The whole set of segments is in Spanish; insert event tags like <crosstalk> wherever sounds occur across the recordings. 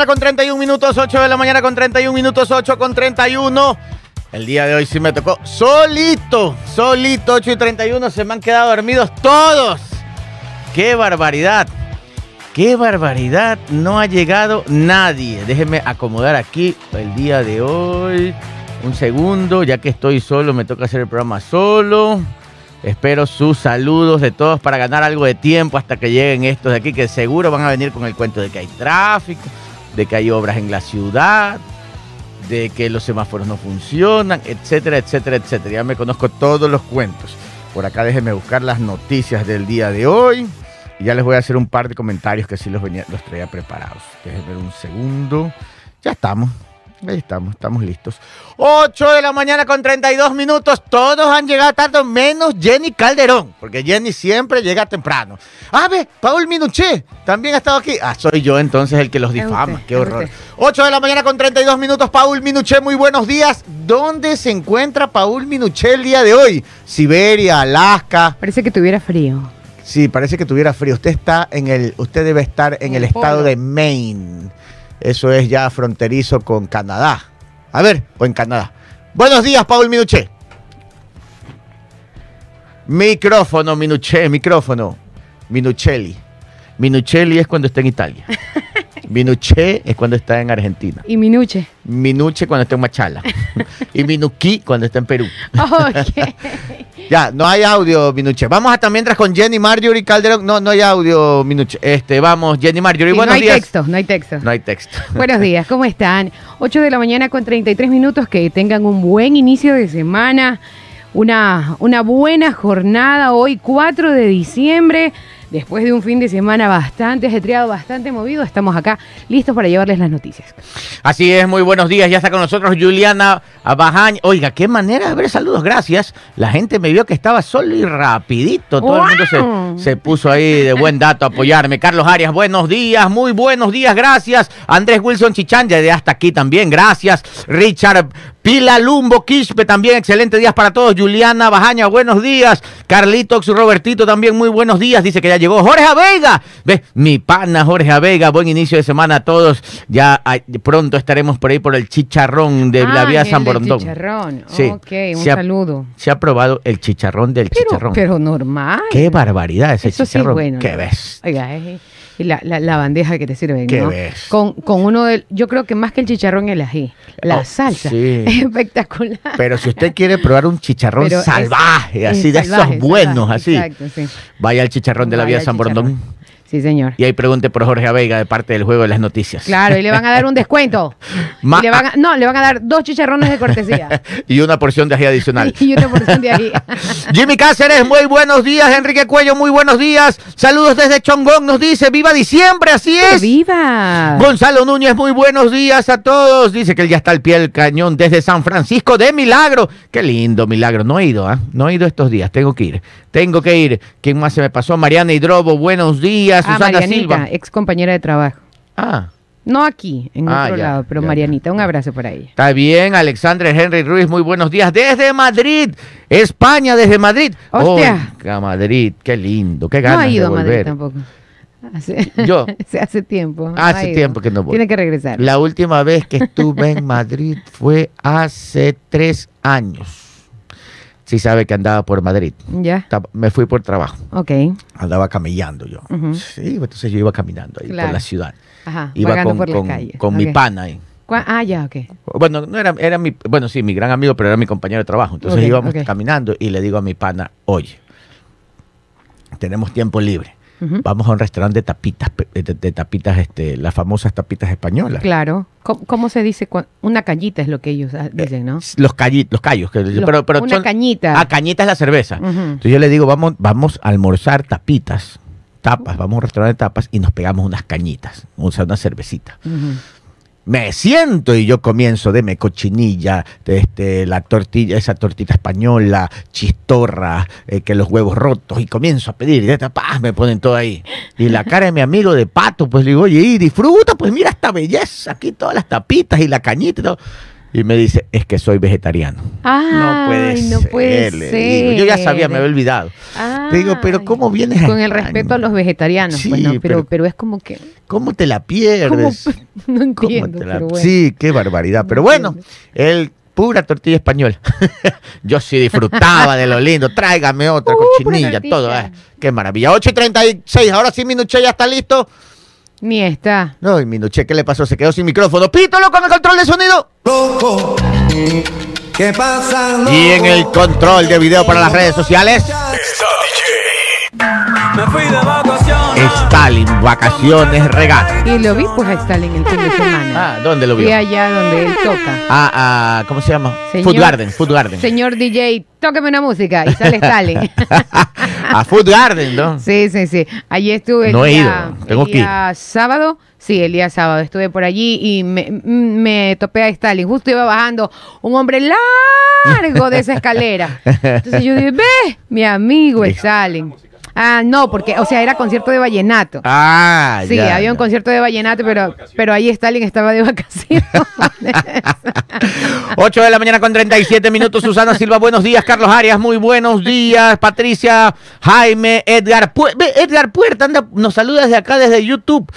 mañana con 31 minutos, 8 de la mañana con 31 minutos, 8 con 31. El día de hoy sí me tocó solito, solito, 8 y 31. Se me han quedado dormidos todos. ¡Qué barbaridad! ¡Qué barbaridad! No ha llegado nadie. Déjenme acomodar aquí el día de hoy. Un segundo, ya que estoy solo, me toca hacer el programa solo. Espero sus saludos de todos para ganar algo de tiempo hasta que lleguen estos de aquí, que seguro van a venir con el cuento de que hay tráfico, de que hay obras en la ciudad, de que los semáforos no funcionan, etcétera, etcétera, etcétera. Ya me conozco todos los cuentos. Por acá déjenme buscar las noticias del día de hoy. Y ya les voy a hacer un par de comentarios que sí los, venía, los traía preparados. Déjenme ver un segundo. Ya estamos. Ahí estamos, estamos listos. 8 de la mañana con 32 minutos. Todos han llegado tarde, menos Jenny Calderón, porque Jenny siempre llega temprano. Ah, ve, Paul Minuché también ha estado aquí. Ah, soy yo entonces el que los difama. Qué horror. 8 de la mañana con 32 minutos. Paul Minuché, muy buenos días. ¿Dónde se encuentra Paul Minuché el día de hoy? Siberia, Alaska. Parece que tuviera frío. Sí, parece que tuviera frío. Usted está en el, usted debe estar en, el, estado de Maine. Eso es ya fronterizo con Canadá. A ver, o en Canadá. Buenos días, Paul Minuché. Micrófono, Minuché, micrófono. Minuchelli. Minuchelli es cuando está en Italia. <laughs> Minuché es cuando está en Argentina. Y Minuche. Minuche cuando está en Machala. <laughs> y Minuquí cuando está en Perú. Ok. <laughs> ya, no hay audio, Minuche. Vamos hasta mientras con Jenny Marjorie Calderón. No, no hay audio, Minuche. Este, vamos, Jenny Marjorie, Sí, buenos no hay días. texto, no hay texto. No hay texto. <laughs> Buenos días, ¿cómo están? 8 de la mañana con 33 minutos, que tengan un buen inicio de semana, una, una buena jornada hoy, 4 de diciembre, después de un fin de semana bastante ajetreado, bastante movido, estamos acá listos para llevarles las noticias. Así es, muy buenos días. Ya está con nosotros Juliana Bajañ. Oiga, qué manera de ver saludos, gracias. La gente me vio que estaba solo y rapidito. Todo el mundo se, se puso ahí de buen dato a apoyarme. Carlos Arias, buenos días, muy buenos días, gracias. Andrés Wilson Chichán, ya de hasta aquí también, gracias. Richard Pila Lumbo Quispe, también excelente días para todos. Juliana Bajaña, buenos días. Carlitos Robertito, también muy buenos días. Dice que ya llegó Jorge Avega. Ve, mi pana Jorge Avega, buen inicio de semana a todos. Ya pronto estaremos por ahí por el chicharrón de la Ah, vía el San Borondón. Chicharrón, Sí. ok, un Se ha- saludo. Se ha probado el chicharrón del Pero, chicharrón. pero normal. Qué barbaridad ese Eso sí es chicharrón. bueno. ¿Qué ves? Oiga, es- y la, la- la bandeja que te sirven, ¿Qué ¿no? ves? Con, con uno del, yo creo que más que el chicharrón el ají, la Oh, salsa, sí. es <laughs> espectacular. Pero si usted quiere probar un chicharrón Pero salvaje, es así de salvaje, esos buenos, salvaje, así, Exacto, sí. vaya al chicharrón de la vía San. Borondón Sí, señor. y ahí pregunte por Jorge Avega de parte del juego de las noticias. Claro, y le van a dar un descuento. <laughs> Y le van a- no, le van a dar dos chicharrones de cortesía. <laughs> y una porción de ají adicional. <laughs> y una porción de ají. Jimmy Cáceres, muy buenos días. Enrique Cuello, muy buenos días. Saludos desde Chongón, nos dice, viva diciembre, así es. ¡Viva! Gonzalo Núñez, muy buenos días a todos. Dice que él ya está al pie del cañón desde San Francisco de Milagro. Qué lindo Milagro. No he ido, ¿ah? No he ido estos días. Tengo que ir. Tengo que ir. ¿Quién más se me pasó? Mariana Hidrobo, buenos días. Ah, Susana Marianita, Silva. ex compañera de trabajo. Ah, No aquí, en Ah, otro ya, lado, pero ya, Marianita, un abrazo para ella. está bien. Alexandre Henry Ruiz, muy buenos días. Desde Madrid, España, desde Madrid. Hostia. Oiga, Madrid, qué lindo. Qué No ganas ha ido a Madrid tampoco. Hace, <laughs> Yo. <laughs> hace- tiempo. no Hace tiempo que no voy. Tiene que regresar. La última vez que estuve en Madrid fue hace tres años. Sí sabe que andaba por Madrid. Ya, Me fui por trabajo. ok. Andaba camellando yo. Sí, entonces yo iba caminando ahí Claro. por la ciudad. Ajá, Iba con, por con- con mi pana ahí. ¿Cuá- Ah, ya, ok. Bueno, no era, era mi, bueno, sí, mi gran amigo, pero era mi compañero de trabajo. Entonces íbamos caminando y le digo a mi pana, oye, tenemos tiempo libre. Vamos a un restaurante de tapitas, de, de tapitas, este, las famosas tapitas españolas. Claro. ¿Cómo, cómo se dice? Una cañita es lo que ellos ah, dicen, ¿no? Los, calli- los callos. Que, Los- pero, pero una son- cañita. Ah, cañita es la cerveza. Entonces yo le digo, vamos, vamos a almorzar tapitas, tapas, vamos a un restaurante de tapas y nos pegamos unas cañitas, o sea, una cervecita. Ujú. Me siento y yo comienzo, deme cochinilla, este, la tortilla, esa tortita española, chistorra, eh, que los huevos rotos, y comienzo a pedir, y paz, me ponen todo ahí. Y la cara de mi amigo de pato, pues le digo, oye, y disfruta, pues mira esta belleza, aquí todas las tapitas y la cañita y todo. Y me dice, es que soy vegetariano. no puede ser. No puede le ser. digo. Yo ya sabía, me había olvidado. Le digo, pero ¿cómo vienes Con el respeto a los vegetarianos. Sí, bueno, pero, pero- pero es como que. ¿Cómo te la ¿cómo? pierdes? <laughs> No ¿Cómo entiendo. te la- pero bueno. Sí, qué barbaridad. Pero No bueno, el pura tortilla español. <laughs> Yo sí disfrutaba de lo lindo. Tráigame otra Uh, cochinilla, todo. eh. Qué maravilla. 8 y 36. Ahora sí, Minuché ya está listo. Ni está. No, y Minuché, ¿qué le pasó? Se quedó sin micrófono. Pítalo con el control de sonido. loco. ¿Qué pasa? loco? Y en el control de video para las redes sociales, Me fui de vacaciones. Stalin, vacaciones, regalo. Y lo vi pues a Stalin el fin de <laughs> semana. Ah, ¿dónde lo Fui vio? allá donde él toca. Ah, ah, ¿cómo se llama? Señor- Food Garden, Food Garden. Señor DJ, tóqueme una música. Y sale <laughs> Stalin. a Food Garden, ¿no? Sí, sí, sí. Allí estuve el No he día, ido, tengo el que ir. día sábado. Sí, el día sábado estuve por allí y me, me topé a Stalin. Justo iba bajando un hombre largo de esa escalera. <laughs> Entonces yo dije, ve, mi amigo Stalin. Ah, no, porque, o sea, era concierto de vallenato. Ah, Sí, ya, había un concierto de vallenato, pero, pero ahí Stalin estaba de vacaciones. <laughs> 8 de la mañana con 37 minutos. Susana Silva, buenos días. Carlos Arias, muy buenos días. Patricia, Jaime, Edgar. Pu- Edgar Puerta anda, nos saluda desde acá, desde YouTube.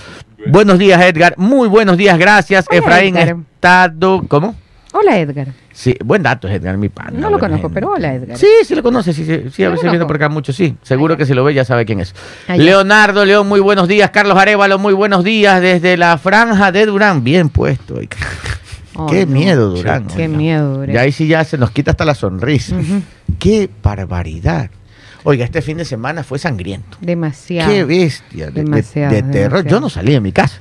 Buenos días, Edgar. Muy buenos días, gracias. Hola, Efraín Edgar. Estado. ¿Cómo? Hola, Edgar. Sí, buen dato, Edgar, mi pana. No lo conozco, gente. pero hola, Edgar. Sí, sí lo conoce, sí, sí, sí a veces viene por acá mucho, sí. Seguro que si lo ve ya sabe quién es. Leonardo León, muy buenos días. Carlos Arevalo, muy buenos días. Desde la franja de Durán, bien puesto. Oh, Qué no. miedo, Durán. Qué oiga. miedo, Durán. Y ahí sí ya se nos quita hasta la sonrisa. Qué barbaridad. Oiga, este fin de semana fue sangriento. Demasiado. Qué bestia. De, de- Demasiado, de terror. demasiado. Yo no salí de mi casa.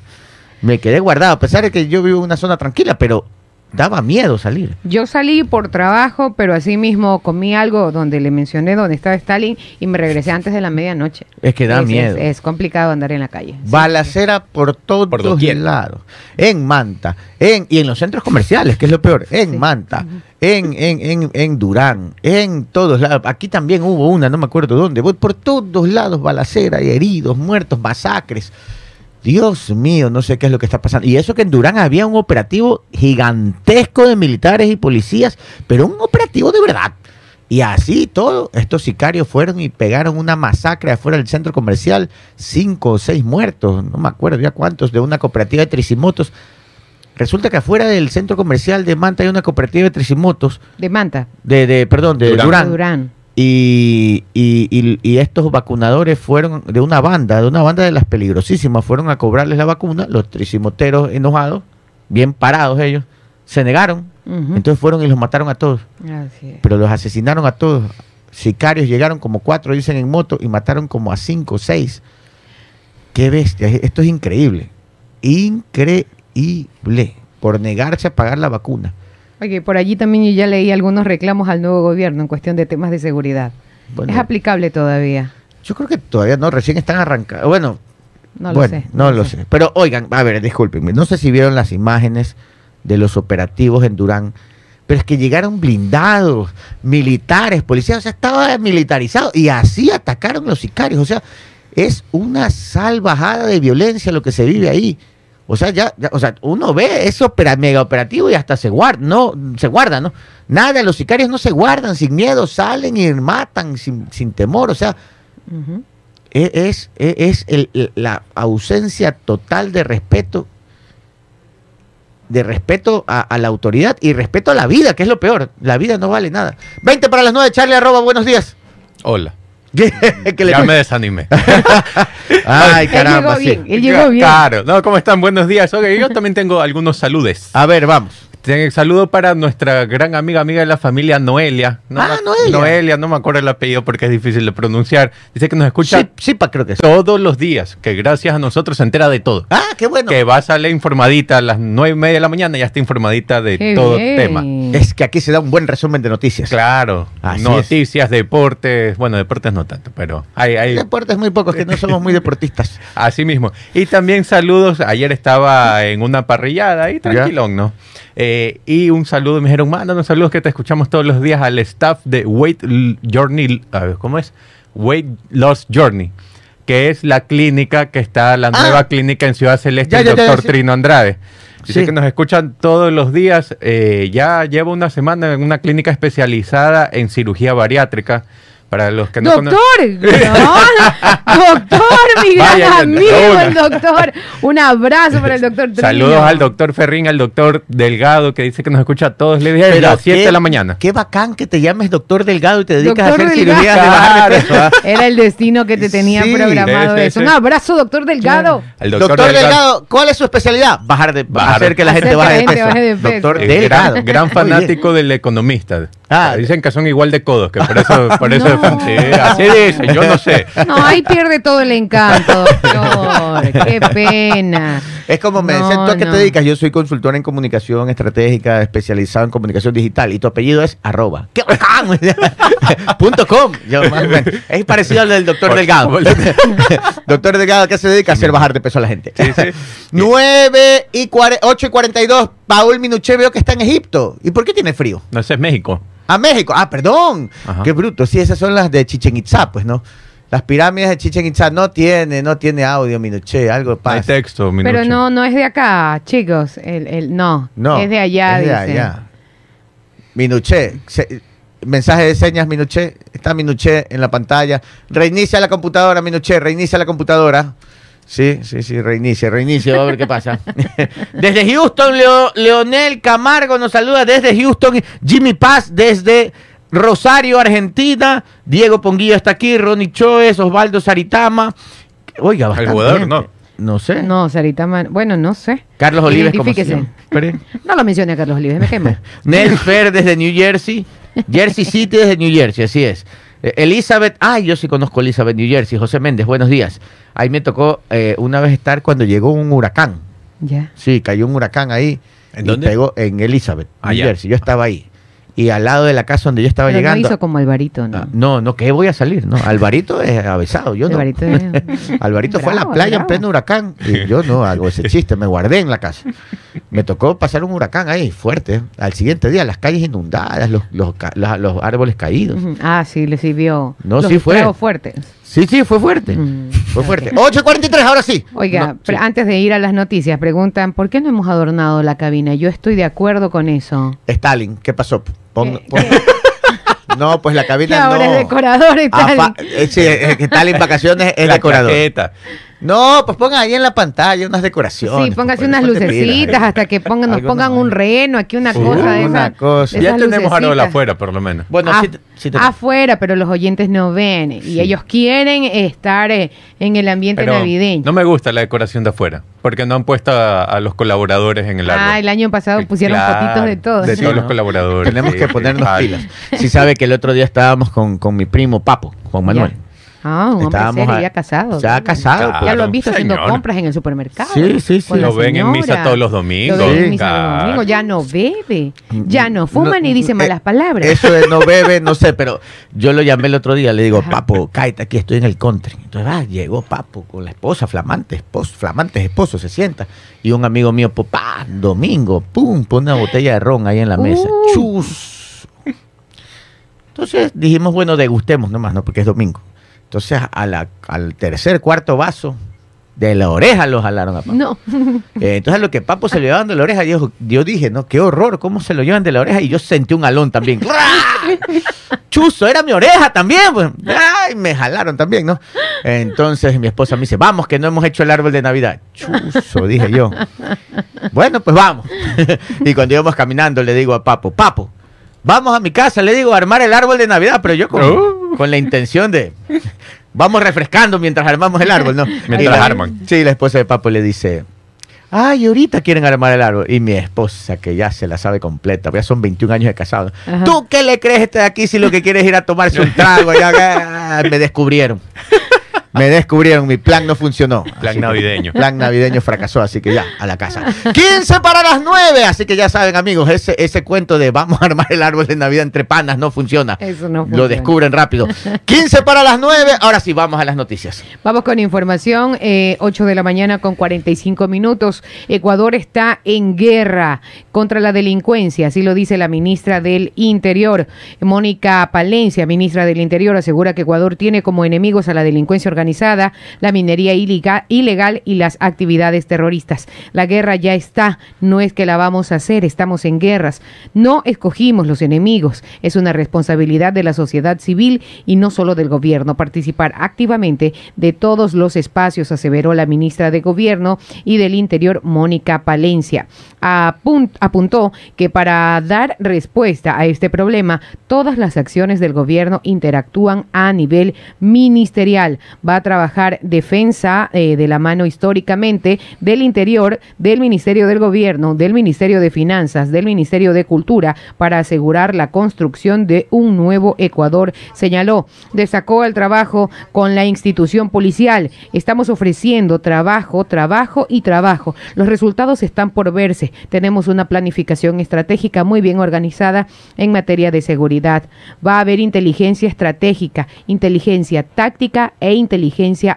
Me quedé guardado, a pesar de que yo vivo en una zona tranquila, pero daba miedo salir. Yo salí por trabajo, pero así mismo comí algo donde le mencioné donde estaba Stalin y me regresé antes de la medianoche. Es que da Es- miedo. Es, es complicado andar en la calle. Sí. Balacera por todos Por lados. En Manta, en, y en los centros comerciales, que es lo peor. En Sí. Manta, en, en, en, en Durán, en todos lados. Aquí también hubo una, no me acuerdo dónde. Voy por todos lados, balacera y heridos, muertos, masacres. Dios mío, no sé qué es lo que está pasando. Y eso que en Durán había un operativo gigantesco de militares y policías, pero un operativo de verdad. Y así todo, estos sicarios fueron y pegaron una masacre afuera del centro comercial, cinco o seis muertos, no me acuerdo ya cuántos, de una cooperativa de tricimotos. Resulta que afuera del centro comercial de Manta hay una cooperativa de tricimotos, De Manta. de, de perdón, de Durán. Durán. Durán. Y, y- y- y estos vacunadores fueron de una banda, de una banda de las peligrosísimas, fueron a cobrarles la vacuna, los tricimoteros enojados, bien parados ellos, se negaron, entonces fueron y los mataron a todos pero los asesinaron a todos. Sicarios llegaron como cuatro, dicen en moto, y mataron como a cinco o seis. Qué bestia, esto es increíble. Increíble. Por negarse a pagar la vacuna. Oye, por allí también yo ya leí algunos reclamos al nuevo gobierno en cuestión de temas de seguridad. Bueno, es aplicable todavía. yo creo que todavía no, recién están arrancando. Bueno, No bueno, lo sé. no lo sé. Pero oigan, a ver, discúlpenme, no sé si vieron las imágenes de los operativos en Durán, pero es que llegaron blindados, militares, policías, o sea, estaba militarizado y así atacaron los sicarios, o sea, es una salvajada de violencia lo que se vive ahí. O sea, ya, ya- o sea, uno ve ese opera, mega operativo y hasta se guarda, no, se guarda, ¿no? Nada, los sicarios no se guardan sin miedo, salen y matan sin, sin temor, o sea, e- es, e- es el- el- la ausencia total de respeto, de respeto a, a la autoridad y respeto a la vida, que es lo peor. La vida no vale nada. 20 para las 9, Charlie, arroba, buenos días. Hola. ¿Qué, <laughs> qué le Ya me desanimé. <laughs> Ay, Él caramba, sí. él llegó bien. Claro. No, ¿cómo están? Buenos días. Oye, yo <laughs> también tengo algunos saludes. A ver, vamos. Ten- Saludo para nuestra gran amiga, amiga de la familia Noelia. No Ah, Noelia. Noelia, no me acuerdo el apellido porque es difícil de pronunciar. Dice que nos escucha Sí, sí, pa, creo que sí. todos los días, que gracias a nosotros se entera de todo. Ah, qué bueno. Que va a salir informadita a las nueve y media de la mañana, ya está informadita de Qué todo bien. tema. Es que aquí se da un buen resumen de noticias. Claro, Así noticias, deportes, bueno, deportes no tanto, pero hay, hay Deportes muy pocos, que no somos muy deportistas. <laughs> así mismo. Y también saludos, ayer estaba en una parrillada ahí, tranquilón, ¿no? Eh, y un saludo, me dijeron, mándanos saludos que te escuchamos todos los días al staff de Weight Journey, ¿cómo es? Weight Loss Journey. que es la clínica que está, la Ah. nueva clínica en Ciudad Celeste, Ya, el ya, doctor. Trino Andrade. Dice Sí. que nos escuchan todos los días. eh, ya lleva una semana en una clínica especializada en cirugía bariátrica. Para los que no Doctor, conocen. <laughs> no, doctor, <laughs> mi gran Vaya, amigo, el doctor. Un abrazo para el <laughs> doctor Trino. Saludos al doctor Ferrín, al doctor Delgado, que dice que nos escucha todos los días desde las 7 qué- de la mañana. Qué bacán que te llames doctor Delgado y te dedicas Doctor a hacer Delgado. cirugías de bajar de peso. Era el destino que te tenía Sí, programado sí, eso. Un abrazo, doctor Delgado. Al Doctor, Delgado. ¿cuál es su especialidad? Bajar de, Bajar. hacer que la gente baje de gente peso. baje de peso. Doctor Eh, Delgado. gran, fanático del economista. Ah. Dicen que son igual de codos, que por eso, por eso <laughs> No. sí, así dicen, yo no sé. No, ahí pierde todo el encanto, <laughs> doctor. Qué pena. Es como me No, dicen, ¿tú a qué no. te dedicas? Yo soy consultor en comunicación estratégica, especializado en comunicación digital. Y tu apellido es arroba. ¡Qué bacán! <laughs> Punto com. Yo, más o menos. es parecido al del doctor Por- Delgado. <laughs> doctor Delgado, ¿a qué se dedica? A hacer bajar de peso a la gente. Sí, sí. <laughs> 9 y 8 y 42. Paul Minuché veo que está en Egipto. ¿Y por qué tiene frío? No, ese es México. A México. Ah, perdón. Ajá. Qué bruto. Sí, esas son las de Chichen Itza, pues, ¿no? Las pirámides de Chichen Itza no tiene, no tiene audio, Minuché, algo No hay pasa. texto, Pero Minucho. no, no es de acá, chicos. El, el, no, No, es de allá, es de allá. Minuché, se- mensaje de señas, Minuché. Está Minuché en la pantalla. Reinicia la computadora, Minuché, reinicia la computadora. Sí, sí, sí, reinicia, reinicia, va a ver qué pasa. <laughs> desde Houston, Leo- Leonel Camargo nos saluda desde Houston. Jimmy Paz desde Rosario, Argentina. Diego Ponguillo está aquí. Ronnie Choes, Osvaldo Saritama. Oiga, bastante jugador, gente. no. No sé. No, Sarita Man- Bueno, no sé. Carlos Olives, como. <laughs> No lo mencione a Carlos Olives, me quemo. <laughs> Nel Fer desde New Jersey. Jersey City desde New Jersey, así es. Eh, Elizabeth, ay, yo sí conozco a Elizabeth, New Jersey. José Méndez, buenos días. Ahí me tocó eh, una vez estar cuando llegó un huracán. Ya. Sí, cayó un huracán ahí. ¿En y dónde? Pegó en Elizabeth, Ah, New. Jersey. Yo estaba ahí. Y al lado de la casa donde yo estaba Pero no llegando. hizo como Alvarito, ¿no? Ah, no, no, que voy a salir, no. Alvarito es avesado, yo no. Alvarito es- <laughs> Alvarito fue a la Bravo, playa en bravo. pleno huracán y yo no hago ese chiste, me guardé en la casa. Me tocó pasar un huracán ahí, fuerte. Al siguiente día, las calles inundadas, los, los, la- los árboles caídos. Ah, sí, le sirvió. No, Los sí fue. fuertes. Sí, sí, fue fuerte. Mm, Fue fuerte. ok. 8.43, ahora sí. Oiga, No, pero sí. antes de ir a las noticias, preguntan, ¿por qué no hemos adornado la cabina? Yo estoy de acuerdo con eso. Stalin, ¿qué pasó? Pon- ¿Qué- pon- <laughs> No, pues la <laughs> Que cabina ahora no. es decorador y Ah, tal. fa- sí, que Stalin vacaciones es La decorador. chaqueta. No, pues pongan ahí en la pantalla unas decoraciones. Sí, póngase pues, unas lucecitas hasta que pongan, nos pongan un reno, aquí una Sí, cosa de una esa. cosa. de Ya tenemos árbol lucecitas. afuera, por lo menos. Bueno, Ah, sí, afuera, pero los oyentes no ven y ellos quieren estar eh, en el ambiente Pero navideño. no me gusta la decoración de afuera, porque no han puesto a, a los colaboradores en el árbol. ah, el año pasado pusieron Claro, fotitos de todos. De todos ¿no? los colaboradores. Tenemos que ponernos pilas. Sí sabe que el otro día estábamos con, con mi primo Papo, Juan Manuel. Ya. Ah, un hombre Estábamos serio, a- ya casado. Ya casado. Claro. Ya lo han visto haciendo compras en el supermercado. Sí, sí, sí. Lo ven en misa todos los domingos. Lo ven en misa todos los domingos. Ya no bebe. Ya no fuma No, ni dice eh, malas palabras. Eso de no <laughs> bebe, no sé, pero yo lo llamé el otro día, le digo, Ajá. Papo, cállate aquí, estoy en el country. Entonces, ah, llegó Papo con la esposa, flamante esposo, flamantes esposos, se sienta. Y un amigo mío, papá, domingo, pum, pone una botella de ron ahí en la mesa. Uh. Chus. Entonces dijimos, bueno, degustemos nomás, ¿no? Porque es domingo. Entonces, a la- al tercer, cuarto vaso, de la oreja lo jalaron a Papo. No. <laughs> Eh, entonces lo que Papo se lo llevaban de la oreja, yo, yo dije, no, qué horror, cómo se lo llevan de la oreja y yo sentí un alón también. <laughs> Chuzo, era mi oreja también. Pues. Ay, me jalaron también, ¿no? Entonces mi esposa me dice, vamos, que no hemos hecho el árbol de Navidad. Chuzo, dije yo. Bueno, pues vamos. <laughs> y cuando íbamos caminando le digo a Papo, Papo, vamos a mi casa, le digo, a armar el árbol de Navidad, pero yo con, Uh. con la intención de... Vamos refrescando mientras armamos el árbol, ¿no? <laughs> Mientras la- arman. Sí, la esposa de Papo le dice, ay, ahorita quieren armar el árbol. Y mi esposa, que ya se la sabe completa, ya son 21 años de casado. Ajá. ¿Tú qué le crees este de aquí si lo que quieres es ir a tomarse un trago? Ya, ah, <laughs> me descubrieron. Me descubrieron, mi plan no funcionó. Plan navideño. plan navideño fracasó, así que ya, a la casa. 15 para las 9, así que ya saben, amigos, ese, ese cuento de vamos a armar el árbol de Navidad entre panas no funciona. Eso no Lo funciona. descubren rápido. <laughs> 15 para las 9, ahora sí, vamos a las noticias. Vamos con información, eh, 8 de la mañana con 45 minutos. Ecuador está en guerra contra la delincuencia, así lo dice la ministra del Interior. Mónica Palencia, ministra del Interior, asegura que Ecuador tiene como enemigos a la delincuencia organizada organizada, la minería ilegal y las actividades terroristas. La guerra ya está, no es que la vamos a hacer, estamos en guerras. No escogimos los enemigos, es una responsabilidad de la sociedad civil y no solo del gobierno participar activamente de todos los espacios, aseveró la ministra de Gobierno y del Interior, Mónica Palencia. Apun- apuntó que para dar respuesta a este problema, todas las acciones del gobierno interactúan a nivel ministerial. A trabajar defensa eh, de la mano históricamente del Interior, del Ministerio del Gobierno, del Ministerio de Finanzas, del Ministerio de Cultura para asegurar la construcción de un nuevo Ecuador, señaló. Destacó el trabajo con la institución policial. Estamos ofreciendo trabajo, trabajo y trabajo. Los resultados están por verse. Tenemos una planificación estratégica muy bien organizada en materia de seguridad. Va a haber inteligencia estratégica, inteligencia táctica e inteligencia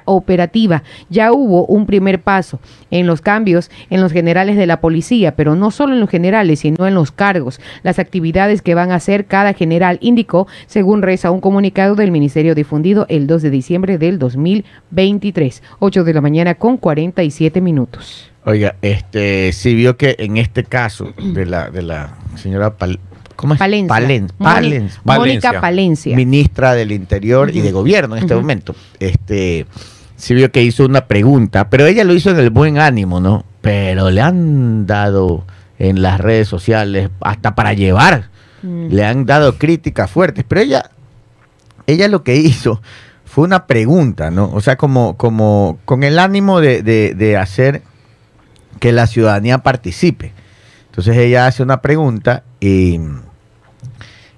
operativa. Ya hubo un primer paso en los cambios en los generales de la policía, pero no solo en los generales, sino en los cargos, las actividades que van a hacer cada general, indicó, según reza un comunicado del Ministerio difundido el 2 de diciembre del 2023, 8 de la mañana con 47 minutos. Oiga, este, sí vio que en este caso de la, de la señora ¿cómo es? Palencia. Palen- Mónica- Palencia. Mónica Valencia. Palencia. ministra del Interior y de Gobierno en este momento. Este, sí vio que hizo una pregunta, pero ella lo hizo en el buen ánimo, ¿no? Pero le han dado en las redes sociales hasta para llevar, Mm. le han dado críticas fuertes, pero ella, ella lo que hizo fue una pregunta, ¿no? O sea, como, como con el ánimo de, de- de hacer que la ciudadanía participe. Entonces ella hace una pregunta y,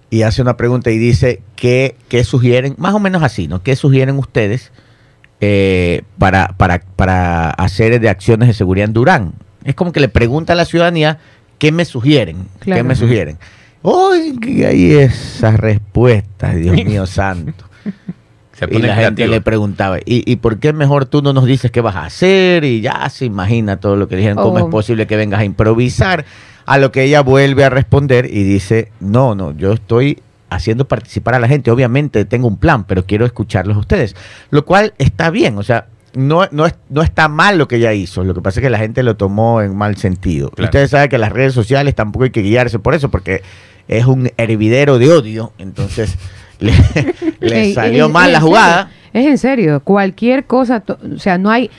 y hace una pregunta y dice ¿qué, qué sugieren, más o menos así, ¿no? ¿Qué sugieren ustedes eh, para, para, para hacer de acciones de seguridad en Durán? Es como que le pregunta a la ciudadanía ¿qué me sugieren? ¿Qué me sugieren? ¡Uy! que ahí esas respuestas, Dios mío <laughs> santo! Se Y pone la gente creativo. le preguntaba, ¿y, ¿y por qué mejor tú no nos dices qué vas a hacer? Y ya se imagina todo lo que dijeron, ¿cómo Oh. es posible que vengas a improvisar? A lo que ella vuelve a responder y dice, no, no, yo estoy haciendo participar a la gente, obviamente tengo un plan, pero quiero escucharlos a ustedes. Lo cual está bien, o sea, no, no, es- no está mal lo que ella hizo, lo que pasa es que la gente lo tomó en mal sentido. Claro. Ustedes saben que las redes sociales tampoco hay que guiarse por eso, porque es un hervidero de odio, entonces <laughs> le, le <laughs> salió mal la jugada. Es en serio, cualquier cosa, o sea, no hay,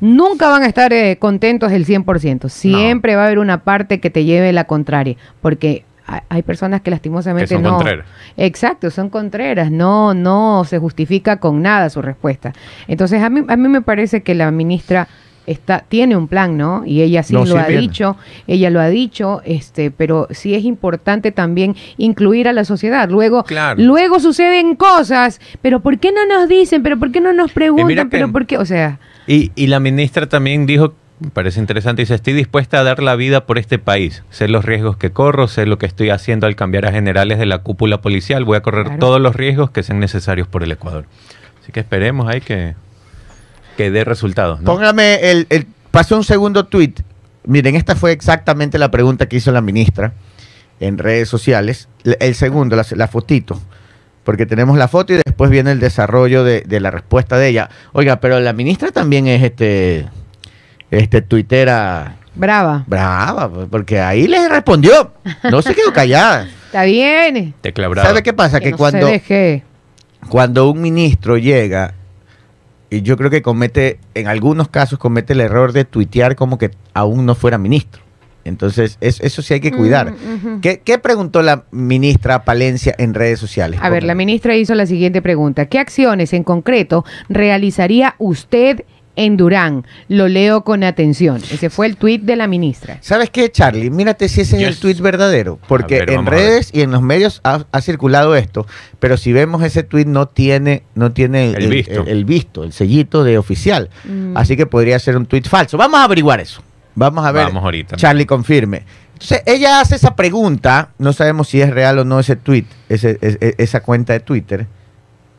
nunca van a estar eh, contentos el 100%. Siempre va a haber una parte que te lleve la contraria, porque hay, hay personas que lastimosamente Que son no. contreras. Exacto, son contreras, no, no se justifica con nada su respuesta. Entonces a mí, a mí me parece que la ministra está, tiene un plan, ¿no? Y ella sí No, lo sí ha dicho, ella lo ha dicho, este, pero sí es importante también incluir a la sociedad. Luego, Claro. luego suceden cosas, pero ¿por qué no nos dicen? ¿Pero por qué no nos preguntan? que- ¿Pero por qué? O sea, Y, y la ministra también dijo, me parece interesante, dice, estoy dispuesta a dar la vida por este país. Sé los riesgos que corro, sé lo que estoy haciendo al cambiar a generales de la cúpula policial. Voy a correr Claro. todos los riesgos que sean necesarios por el Ecuador. Así que esperemos ahí que, que dé resultados. ¿no? Póngame el, el pasó un segundo tweet. Miren, esta fue exactamente la pregunta que hizo la ministra en redes sociales. El, el segundo, la, la fotito. Porque tenemos la foto y después viene el desarrollo de, de la respuesta de ella. Oiga, pero la ministra también es este, este tuitera brava. brava, porque ahí le respondió. No se quedó callada. <laughs> Está bien. Tecla brava. ¿Sabe qué pasa? Que Que no cuando, se deje. cuando un ministro llega, y yo creo que comete, en algunos casos comete el error de tuitear como que aún no fuera ministro. Entonces, es- eso sí hay que cuidar. Mm, ujú. ¿Qué, qué preguntó la ministra Palencia en redes sociales? A ver, la ministra hizo la siguiente pregunta. ¿Qué acciones en concreto realizaría usted en Durán? Lo leo con atención. Ese fue el tuit de la ministra. ¿Sabes qué, Charlie? Mírate si ese es el tuit verdadero. Porque ver, en redes y en los medios ha, ha circulado esto. Pero si vemos ese tuit no tiene, no tiene El visto. el, el visto, el sellito de oficial. Mm. Así que podría ser un tuit falso. Vamos a averiguar eso. Vamos a ver. Vamos ahorita. Charlie confirme. Entonces, ella hace esa pregunta. No sabemos si es real o no ese tweet, ese- es- es- esa cuenta de Twitter.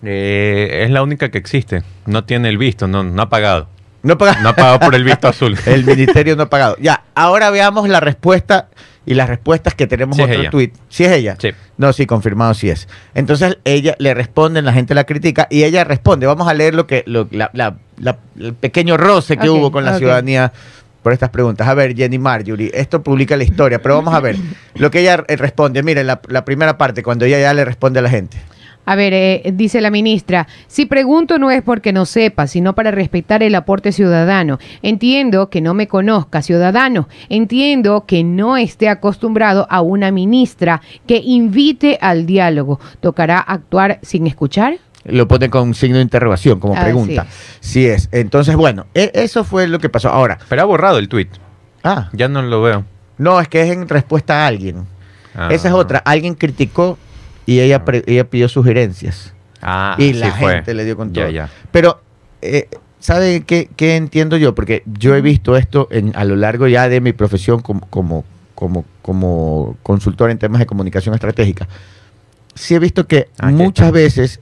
Eh, es la única que existe. No tiene el visto, no, no ha pagado. No paga- No ha pagado por el visto azul. <laughs> El ministerio no ha pagado. Ya, ahora veamos la respuesta y las respuestas que tenemos Sí otro ella. tweet. ¿Sí es ella? Sí. No, sí, confirmado sí es. Entonces ella le responde, la gente la critica y ella responde. Vamos a leer lo que lo- la- la- la- el pequeño roce que hubo con la ciudadanía por estas preguntas. A ver, Jenny Marjorie, esto publica la historia, pero vamos a ver lo que ella responde. Miren, la, la primera parte, cuando ella ya le responde a la gente. A ver, eh, dice la ministra, si pregunto no es porque no sepa, sino para respetar el aporte ciudadano. Entiendo que no me conozca ciudadano, entiendo que no esté acostumbrado a una ministra que invite al diálogo. ¿Tocará actuar sin escuchar? Lo pone con signo de interrogación como Así pregunta. es. Sí es. Entonces, bueno, e- eso fue lo que pasó. Ahora, Pero ha borrado el tweet. ah, Ya no lo veo. no, es que es en respuesta a alguien. Ah. Esa es otra. Alguien criticó y ella, pre- ella pidió sugerencias. Ah, y sí la fue. gente le dio con todo. ya. Pero, eh, ¿sabe qué, qué entiendo yo? Porque yo he visto esto en, a lo largo ya de mi profesión como, como, como, como consultor en temas de comunicación estratégica. Sí he visto que Ah, aquí muchas está. veces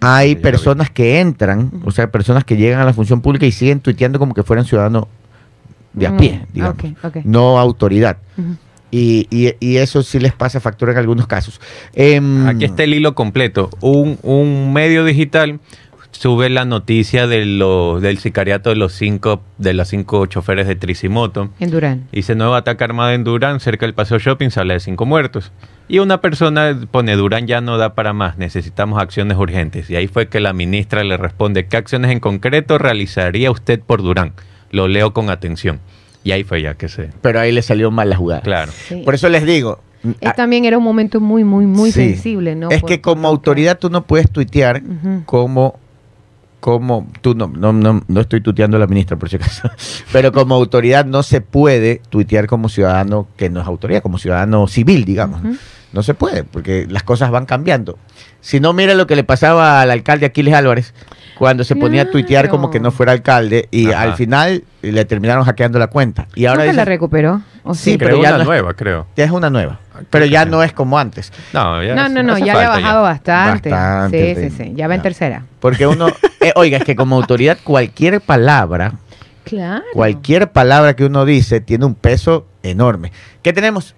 hay personas que entran, o sea, personas que llegan a la función pública y siguen tuiteando como que fueran ciudadanos de a pie, digamos, ok, ok. no autoridad. Ujú. Y, y- y eso sí les pasa factura en algunos casos. Em, Aquí está el hilo completo. Un, un medio digital sube la noticia de lo- del sicariato de los cinco, de los cinco choferes de Tricimoto. En Durán. Dice nuevo ataque armado en Durán, cerca del Paseo Shopping, habla de cinco muertos. Y una persona pone, Durán ya no da para más, necesitamos acciones urgentes. Y ahí fue que la ministra le responde, ¿qué acciones en concreto realizaría usted por Durán? Lo leo con atención. Y ahí fue ya que se... pero ahí le salió mal la jugada. Claro. Sí. Por eso les digo. Es también era un momento muy, muy, muy sí. sensible, ¿no? Es Por- que por como autoridad tú no puedes tuitear como como tú no, no, no, no estoy tuiteando a la ministra por si acaso, <laughs> pero como autoridad no se puede tuitear como ciudadano que no es autoridad, como ciudadano civil, digamos. No se puede, porque las cosas van cambiando. Si no, mira lo que le pasaba al alcalde Aquiles Álvarez cuando se ponía a tuitear como que no fuera alcalde y Ajá. al final le terminaron hackeando la cuenta. Y ahora ¿Nunca la dice- recuperó? ¿O Sí, sí? pero ya una no es- nueva, creo. ya es una nueva, creo pero ya no es como antes. No, ya No, no, ya le ha bajado bastante. Bastante, sí, sí. sí, sí. Ya va en tercera. Porque uno, eh, oiga, es que como autoridad cualquier palabra, Claro. cualquier palabra que uno dice tiene un peso enorme. ¿Qué tenemos?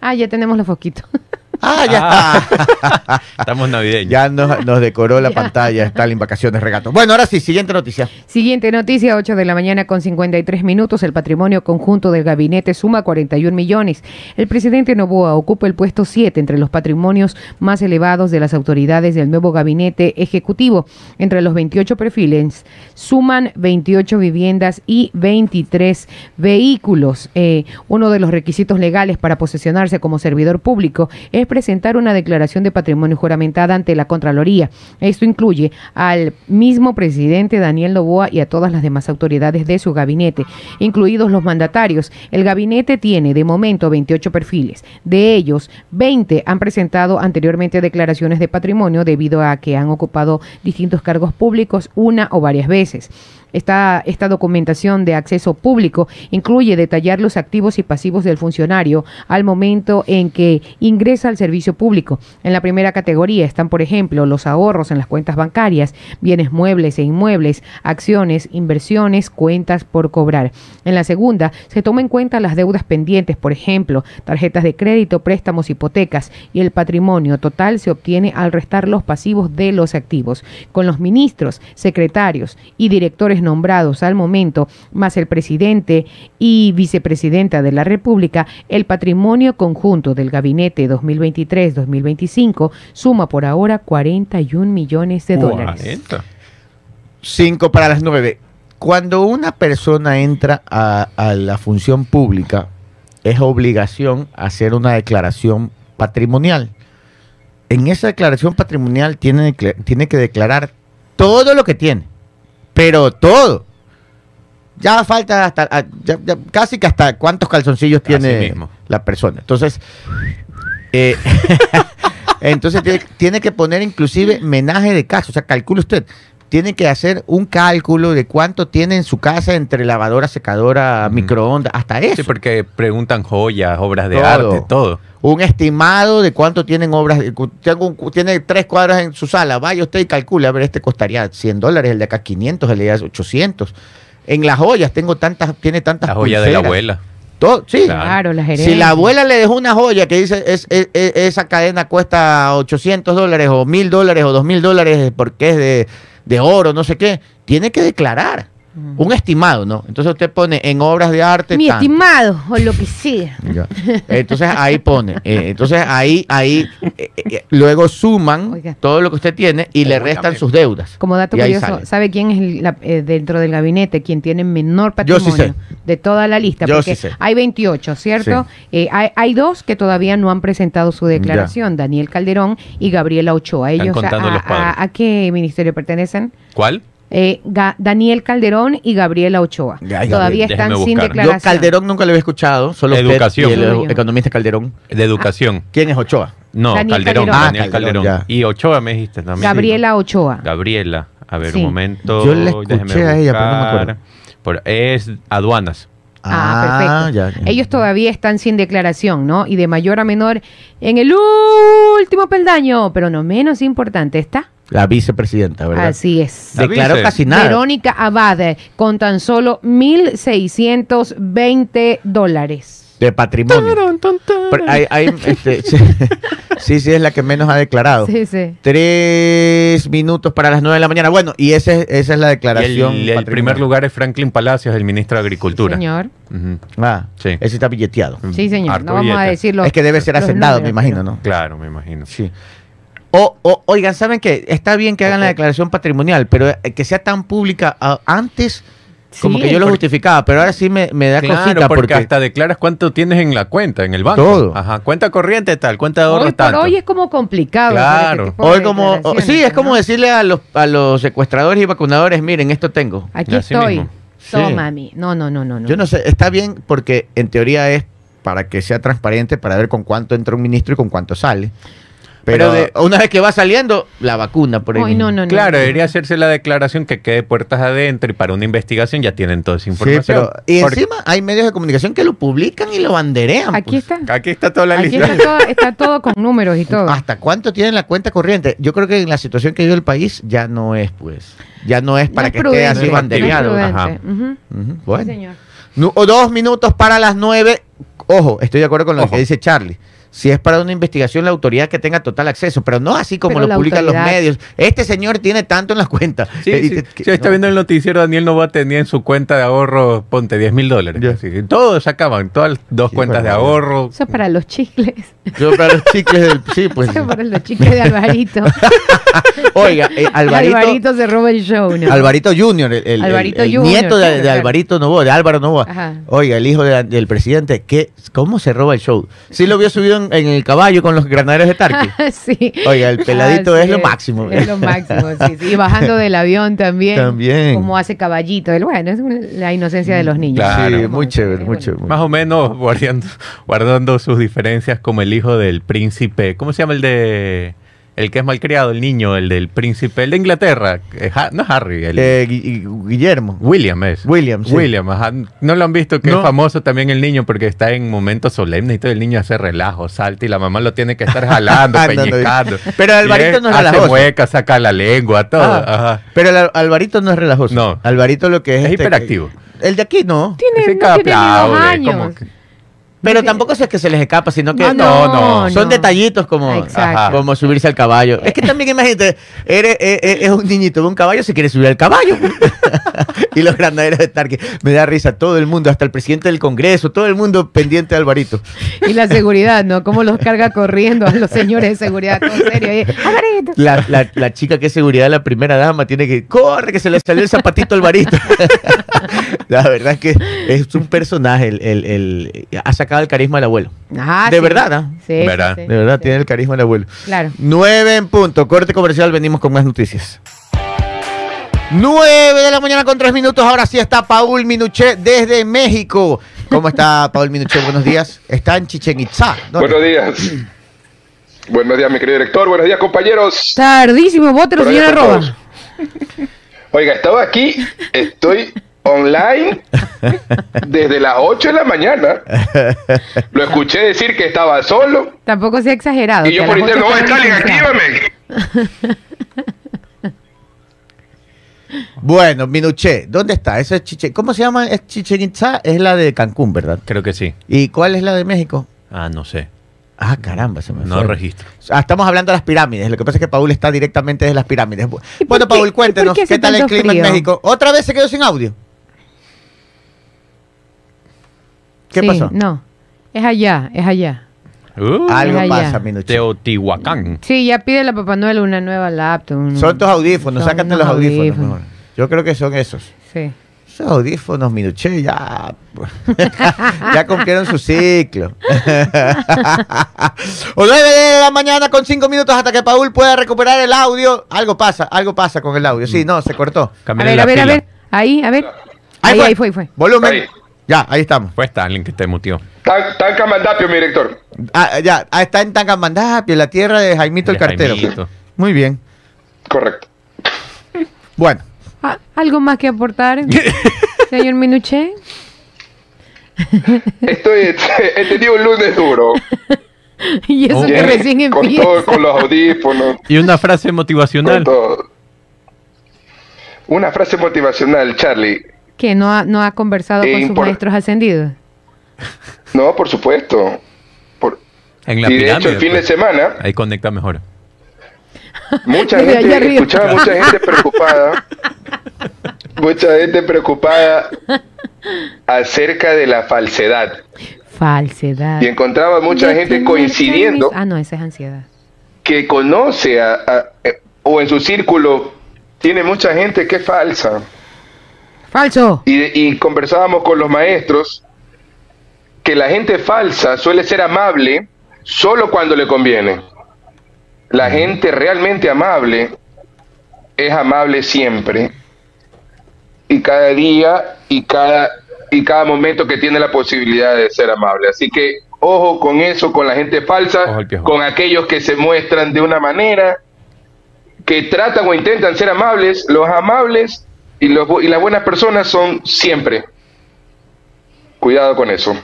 Ah, ya tenemos los foquitos. <laughs> Ah, ya está. <laughs> Estamos navideños. Ya nos, nos decoró la pantalla Stalin Vacaciones Regato. Bueno, ahora sí, siguiente noticia. Siguiente noticia, 8 de la mañana con 53 minutos. El patrimonio conjunto del gabinete suma 41 millones. El presidente Novoa ocupa el puesto 7 entre los patrimonios más elevados de las autoridades del nuevo gabinete ejecutivo. Entre los 28 perfiles suman 28 viviendas y 23 vehículos. Eh, uno de los requisitos legales para posesionarse como servidor público es presentar una declaración de patrimonio juramentada ante la Contraloría. Esto incluye al mismo presidente Daniel Novoa y a todas las demás autoridades de su gabinete, incluidos los mandatarios. El gabinete tiene de momento 28 perfiles. De ellos, 20 han presentado anteriormente declaraciones de patrimonio debido a que han ocupado distintos cargos públicos una o varias veces. Esta, esta documentación de acceso público incluye detallar los activos y pasivos del funcionario al momento en que ingresa al servicio público. En la primera categoría están, por ejemplo, los ahorros en las cuentas bancarias, bienes muebles e inmuebles, acciones, inversiones, cuentas por cobrar. En la segunda se toma en cuenta las deudas pendientes, por ejemplo, tarjetas de crédito, préstamos, hipotecas y el patrimonio total se obtiene al restar los pasivos de los activos. Con los ministros, secretarios y directores nombrados al momento, más el presidente y vicepresidenta de la República, el patrimonio conjunto del gabinete 2023-2025 suma por ahora 41 millones de dólares. 40. Cinco para las nueve. Cuando una persona entra a, a la función pública, es obligación hacer una declaración patrimonial. En esa declaración patrimonial tiene, tiene que declarar todo lo que tiene, pero todo. Ya falta hasta, a- ya- ya casi que hasta cuántos calzoncillos tiene mismo. la persona. Entonces, eh, <laughs> entonces tiene, tiene que poner inclusive menaje de casa. O sea, calcule usted. Tiene que hacer un cálculo de cuánto tiene en su casa entre lavadora, secadora, microondas, hasta eso. Sí, porque preguntan joyas, obras de Todo. arte, todo. un estimado de cuánto tienen obras. Tengo un- tiene tres cuadras en su sala. Vaya usted y calcule. A ver, este costaría 100 dólares, el de acá 500, el de allá 800. En las joyas tengo tantas, tiene tantas La joya de la pulseras. abuela. Todo, sí. Claro. Las Si la abuela le dejó una joya que dice es, es- es- esa cadena cuesta 800 dólares o 1000 dólares o 2000 dólares porque es de, de oro, no sé qué, tiene que declarar un estimado, ¿no? Entonces usted pone en obras de arte. Mi tanto. estimado, o lo que sea. Ya. Entonces ahí pone. eh, entonces ahí, ahí, eh, eh, luego suman Oiga. todo lo que usted tiene y le restan sus deudas. Como dato curioso, sale. ¿sabe quién es el- la- eh, dentro del gabinete quien tiene menor Yo sí patrimonio sé. de toda la lista? Yo Porque sí sé. hay 28, ¿cierto? Eh, hay, hay dos que todavía no han presentado su declaración, Daniel Calderón y Gabriela Ochoa. Están Ellos a, los a- a qué ministerio pertenecen? ¿Cuál? Eh, Daniel Calderón y Gabriela Ochoa. Ay, todavía Gabriel, están sin declaración. Yo Calderón nunca lo había escuchado, solo usted Educación. y el economista Calderón. De educación. ¿Quién es Ochoa? No, Daniel Calderón. Calderón. Daniel Ah, Calderón. Y Ochoa me dijiste también. Gabriela Ochoa. Gabriela. A ver, Sí. un momento. Yo la escuché déjeme a ella, pero no me acuerdo. Por- es aduanas. Ah, perfecto. ya, ya. Ellos todavía están sin declaración, ¿no? Y de mayor a menor en el último peldaño, pero no menos importante, está. La vicepresidenta, ¿verdad? Así es. La Declaró vice. casi nada. Verónica Abad, con tan solo 1.620 dólares. De patrimonio. Pero hay- hay, este, <laughs> sí, sí, sí, es la que menos ha declarado. Sí, sí. Tres minutos para las nueve de la mañana. Bueno, y ese, esa es la Y declaración. el, el primer lugar es Franklin Palacios, el ministro de Agricultura. Señor. Ujú. Ah, Sí. ese está billeteado. Sí, señor. Harto no vamos a decirlo. es que debe ser hacendado, me imagino, ¿no? Claro, me imagino. Sí. O, o- oigan, ¿saben qué? Está bien que hagan la declaración patrimonial, pero eh, que sea tan pública ah, antes, como que yo lo porque- justificaba, pero ahora sí me, me da Claro, cosita porque, porque, hasta declaras cuánto tienes en la cuenta, en el banco. Todo. Ajá, cuenta corriente tal, cuenta de ahorro Hoy por hoy es como complicado. Claro. este tipo hoy como, o- declaraciones, sí, es como ¿no? decirle a los, a los secuestradores y vacunadores, miren, esto tengo. Aquí Así estoy. mismo. Sí. Toma mi. No, no, no, no. no. Yo no sé, está bien porque en teoría es para que sea transparente, para ver con cuánto entra un ministro y con cuánto sale. Pero, Pero de- una vez que va saliendo, la vacuna por no, no, no. Claro, debería hacerse la declaración que quede puertas adentro y para una investigación ya tienen toda esa Sí, información. pero, y Porque encima hay medios de comunicación que lo publican y lo banderean. Aquí pues. está. Aquí está toda la Aquí lista. está todo, está todo con números y todo. ¿Hasta cuánto tiene la cuenta corriente? Yo creo que en la situación que vive el país ya no es, pues. Ya no es No para es que prudente, esté así es bandereado. Ujú, Sí, Bueno. señor. Dos minutos para las nueve. Ojo, estoy de acuerdo con lo Ojo. que dice Charlie. Si es para una investigación, la autoridad que tenga total acceso, pero no así como Pero lo publican los medios. Este señor tiene tanto en las cuentas. Sí, <laughs> Eh, sí, dice sí, que- está no. viendo el noticiero, Daniel Nova tenía en su cuenta de ahorro, ponte 10 mil dólares. Todos sacaban, todas las dos cuentas de ahorro. Eso es para los chicles. Yo para los chicles del. Sí, pues. Eso es para los chicles de Alvarito. <laughs> Oiga, eh, Alvarito. Alvarito se roba el show, ¿no? Alvarito Junior, el, el- Alvarito el- el Junior, nieto de, claro, de. Alvarito Novoa, de Álvaro Novoa. Ajá. Oiga, el hijo de- del presidente, ¿qué, ¿cómo se roba el show? Sí lo vio subido en, en el caballo con los granaderos de Tarqui. <laughs> sí. Oiga, el peladito Así es lo máximo. Es lo máximo, sí, sí. Y bajando del avión también. También. Como hace caballito. El- Bueno, es la inocencia de los niños. Claro. Sí, muy chévere, muy chévere. Más o menos guardando, guardando sus diferencias como el hijo del príncipe. ¿Cómo se llama el de... El que es malcriado, el niño, el del príncipe, el de Inglaterra. eh, Ha- no Harry, el... Eh, Gui- Gui- Guillermo. William es. William, sí. William, ajá. No lo han visto, que No. es famoso también el niño porque está en momentos solemnes y todo el niño hace relajo, salta y la mamá lo tiene que estar <laughs> jalando, Ándale. peñicando. Pero Alvarito Y él no es hace relajoso. mueca, saca la lengua, todo. Ah, ajá. Pero el Al- Alvarito no es relajoso. No. Alvarito lo que es. Es este, hiperactivo. El de aquí no. Tiene, no tiene aplaude, años. como que- Pero tampoco es que se les escapa, sino que Ah, no, no. son detallitos como, ajá, como subirse al caballo. Es que también imagínate, eres, eh, eh, es un niñito de un caballo, se quiere subir al caballo. <laughs> y los granaderos de Tarque. Me da risa todo el mundo, hasta el presidente del Congreso, todo el mundo pendiente de Alvarito. Y la seguridad, ¿no? Cómo los carga corriendo a los señores de seguridad. Todo serio. Alvarito. La, la- la chica que es seguridad la primera dama tiene que, corre, que se le salió el zapatito al Alvarito. <laughs> <laughs> la verdad es que es un personaje, el, el- el- ha sacado el carisma del abuelo. Ah, De sí. verdad, ¿ah? Sí, sí, ¿Verdad? sí, De verdad, sí. tiene el carisma del abuelo. Claro. 9 en punto. Corte comercial, venimos con más noticias. 9 de la mañana con 3 minutos. Ahora sí está Paul Minuché desde México. ¿Cómo está Paul Minuché? Buenos días. Está en Chichen Itzá. ¿no? Buenos días. Buenos días, mi querido director. Buenos días, compañeros. Tardísimo, vótelo, Por allá señora Roba. Oiga, estaba aquí, estoy online <laughs> desde las 8 de la mañana. Lo escuché decir que estaba solo. Tampoco sea exagerado. Y yo por oye, está Stalin, licenciado". actívame. <laughs> Bueno, Minuché, ¿dónde está? Ese es Chichen, ¿Cómo se llama? Es Chichen Itza, es la de Cancún, ¿verdad? Creo que sí. ¿Y cuál es la de México? Ah, no sé. Ah, caramba, se me No fue. registro. Ah, estamos hablando de las pirámides. Lo que pasa es que Paul está directamente desde las pirámides. ¿Y por Bueno, Paul, cuéntenos, qué ¿qué, hace tal el clima en? México? ¿Otra vez se quedó sin audio? ¿Qué Sí, pasó? No, es allá, es allá. Uh, Algo allá. pasa, Minuché. Teotihuacán. Sí, ya pide la Papá Noel una nueva laptop. un- Son tus audífonos, Son sácate los audífonos. audífonos. mejor. Yo creo que son esos. Sí. Esos audífonos, Minuché, ya. <laughs> ya cumplieron su ciclo. <laughs> o 9 de la mañana con 5 minutos hasta que Paul pueda recuperar el audio. Algo pasa, algo pasa con el audio. Sí, no, se cortó. A Cámbiale ver, a ver, a pila. ver. Ahí, a ver. Ahí, ahí fue, fue. Volumen. Ahí. Ya, ahí estamos. Fue Stalin que te mutió. Tan, tan camandapio, mi director. Ah, ya, ah, está en Tangamandapio, la tierra de Jaimito el Cartero. Jaimito. Muy bien. Correcto. Bueno, Ah, ¿Algo más que aportar, <laughs> señor Minuché? Estoy, he tenido un lunes duro. <laughs> y eso que Bien, recién con empieza. todo, con los audífonos, Y una frase con motivacional. todo. Una frase motivacional, Charlie. Que no ha, no ha conversado Eh, con sus maestros ascendidos. No, por supuesto. Por- En la y de pirámide. hecho, el fin de pues. semana, Ahí conecta mejor. mucha <laughs> gente, escuchaba mucha gente preocupada, mucha gente preocupada acerca de la falsedad. Falsedad. Y encontraba mucha gente coincidiendo Ah, no, esa es ansiedad. que conoce a, a- eh, o en su círculo tiene mucha gente que es falsa. Falso. Y, y conversábamos con los maestros que la gente falsa suele ser amable solo cuando le conviene. La gente realmente amable es amable siempre. Y cada día y cada, y cada momento que tiene la posibilidad de ser amable. Así que ojo con eso, con la gente falsa, con aquellos que se muestran de una manera, que tratan o intentan ser amables. Los amables y, los, y las buenas personas son siempre. Cuidado con eso.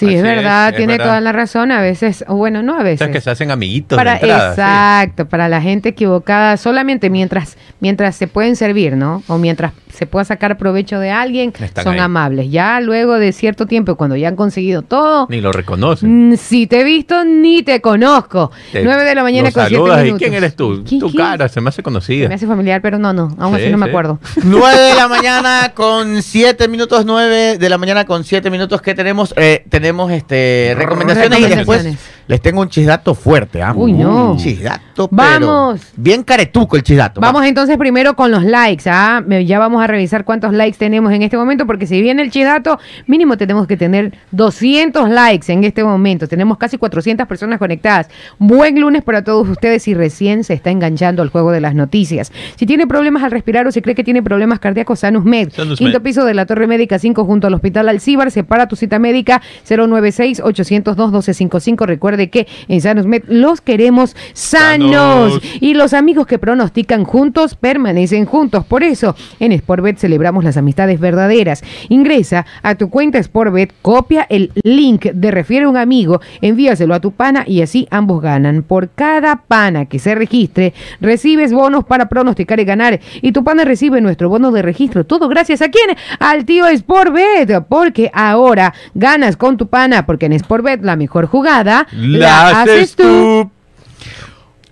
Sí, Así es verdad, es tiene verdad. toda la razón. A veces, o bueno, no a O veces. sea, que se hacen amiguitos para de entrada, sí. exacto, para la gente equivocada, solamente mientras mientras se pueden servir, ¿no? O mientras se pueda sacar provecho de alguien, Están son ahí. amables. Ya luego de cierto tiempo, cuando ya han conseguido todo, Ni lo reconocen. mm, si te he visto ni te conozco. Te- 9 de la mañana con 7 saludas, minutos. ¿Y quién eres tú? ¿Quién- tu quién? cara se me hace conocida. Me hace familiar, pero no, no, aún Sí, así no me acuerdo. <laughs> 9 de la mañana con 7 minutos, 9 de la mañana con 7 minutos que tenemos, eh, tenemos este recomendaciones y después Recomendaciones. Les tengo un chisdato fuerte, ¿ah? Uy, no. Un chisdato, pero Vamos. bien caretuco el chisdato. Vamos entonces primero con los likes, ¿ah? Me- Ya vamos a revisar cuántos likes tenemos en este momento, porque si viene el chidato, mínimo tenemos que tener 200 likes en este momento. Tenemos casi 400 personas conectadas. Buen lunes para todos ustedes si recién se está enganchando al juego de las noticias. Si tiene problemas al respirar o si cree que tiene problemas cardíacos, Sanus Med. Sanus Quinto Med. piso de la Torre Médica 5 junto al Hospital Alcíbar. Separa tu cita médica 096-802-1255. Recuerde que en Sanus Med los queremos sanos. Sanos. Y los amigos que pronostican juntos permanecen juntos. Por eso, en Sportbet celebramos las amistades verdaderas. Ingresa a tu cuenta Sportbet, copia el link de refiere a un amigo, envíaselo a tu pana y así ambos ganan. Por cada pana que se registre, recibes bonos para pronosticar y ganar. Y tu pana recibe nuestro bono de registro. Todo gracias a quién? Al tío Sportbet. Porque ahora ganas con tu pana. Porque en Sportbet la mejor jugada La haces tú.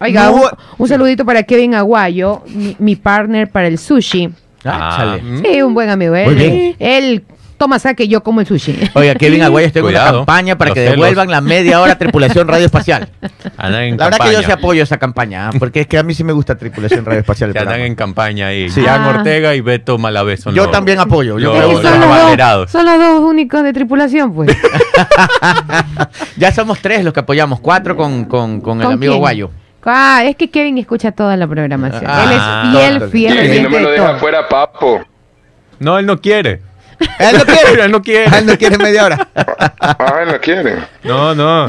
Oiga, No. un, un saludito para Kevin Aguayo, mi, mi partner para el sushi. Ah, Ah, chale. mm. Sí, un buen amigo. Él, Muy bien. él toma saque, yo como el sushi. Oiga, Kevin Aguayo, estoy en una Cuidado, campaña para que celos. devuelvan la media hora tripulación radio espacial. <laughs> Andan en La verdad que yo sí apoyo esa campaña, ¿ah? porque es que a mí sí me gusta tripulación radio espacial. el <laughs> Que andan en campaña ahí. Sí. Jan Ah. Ortega y Beto Malavé son Yo los- también apoyo. Yo que los son, los dos, son los dos únicos de tripulación, pues. <laughs> <laughs> ya somos tres los que apoyamos, cuatro con, con, con el ¿Con amigo quién? Guayo. Ah, es que Kevin escucha toda la programación. Ah, él es fiel, todo. fiel Y no me lo de deja todo. fuera, papo. No, él no quiere. Él no quiere. <laughs> él no quiere. Él no quiere media hora. <laughs> Ah, no quiere. No, no.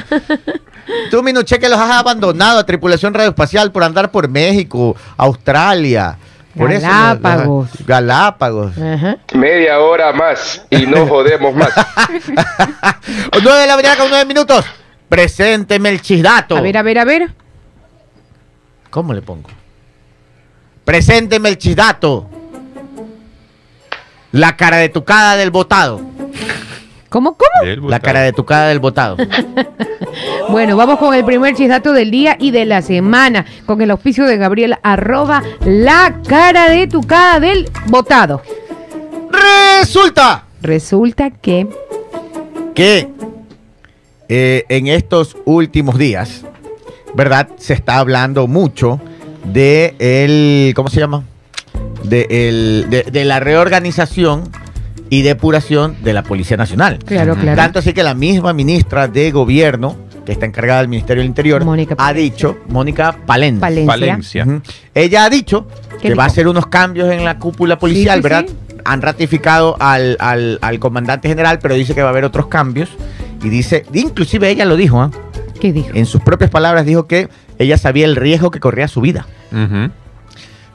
Tú, Minuche, que los has abandonado a tripulación radioespacial por andar por México, Australia. Por eso Galápagos. Galápagos. Ajá. Media hora más y no <laughs> jodemos más. <laughs> 9 de la mañana con 9 minutos. Presénteme el chisdato. A ver, a ver, a ver. ¿Cómo le pongo? Presénteme el chisdato. La cara de tucada del votado. ¿Cómo, cómo? Del La cara de tucada del votado. <laughs> Bueno, vamos con el primer chisdato del día y de la semana, con el auspicio de Gabriel, arroba la cara de tu cara del votado. Resulta Resulta que, que eh, en estos últimos días, ¿verdad? Se está hablando mucho de el, ¿cómo se llama? De, el- de, de la reorganización y depuración de la Policía Nacional. claro, claro. Tanto así que la misma ministra de Gobierno, que está encargada del Ministerio del Interior, Mónica ha Palencia. dicho, Mónica Palencia, Palencia. Valencia. Ujú. Ella ha dicho que ¿Qué va a dijo? hacer unos cambios en la cúpula policial, sí, ¿verdad? sí. Han ratificado al, al- al comandante general, pero dice que va a haber otros cambios. Y dice, inclusive ella lo dijo, ¿ah? ¿Qué dijo? en sus propias palabras dijo que ella sabía el riesgo que corría su vida Ujú.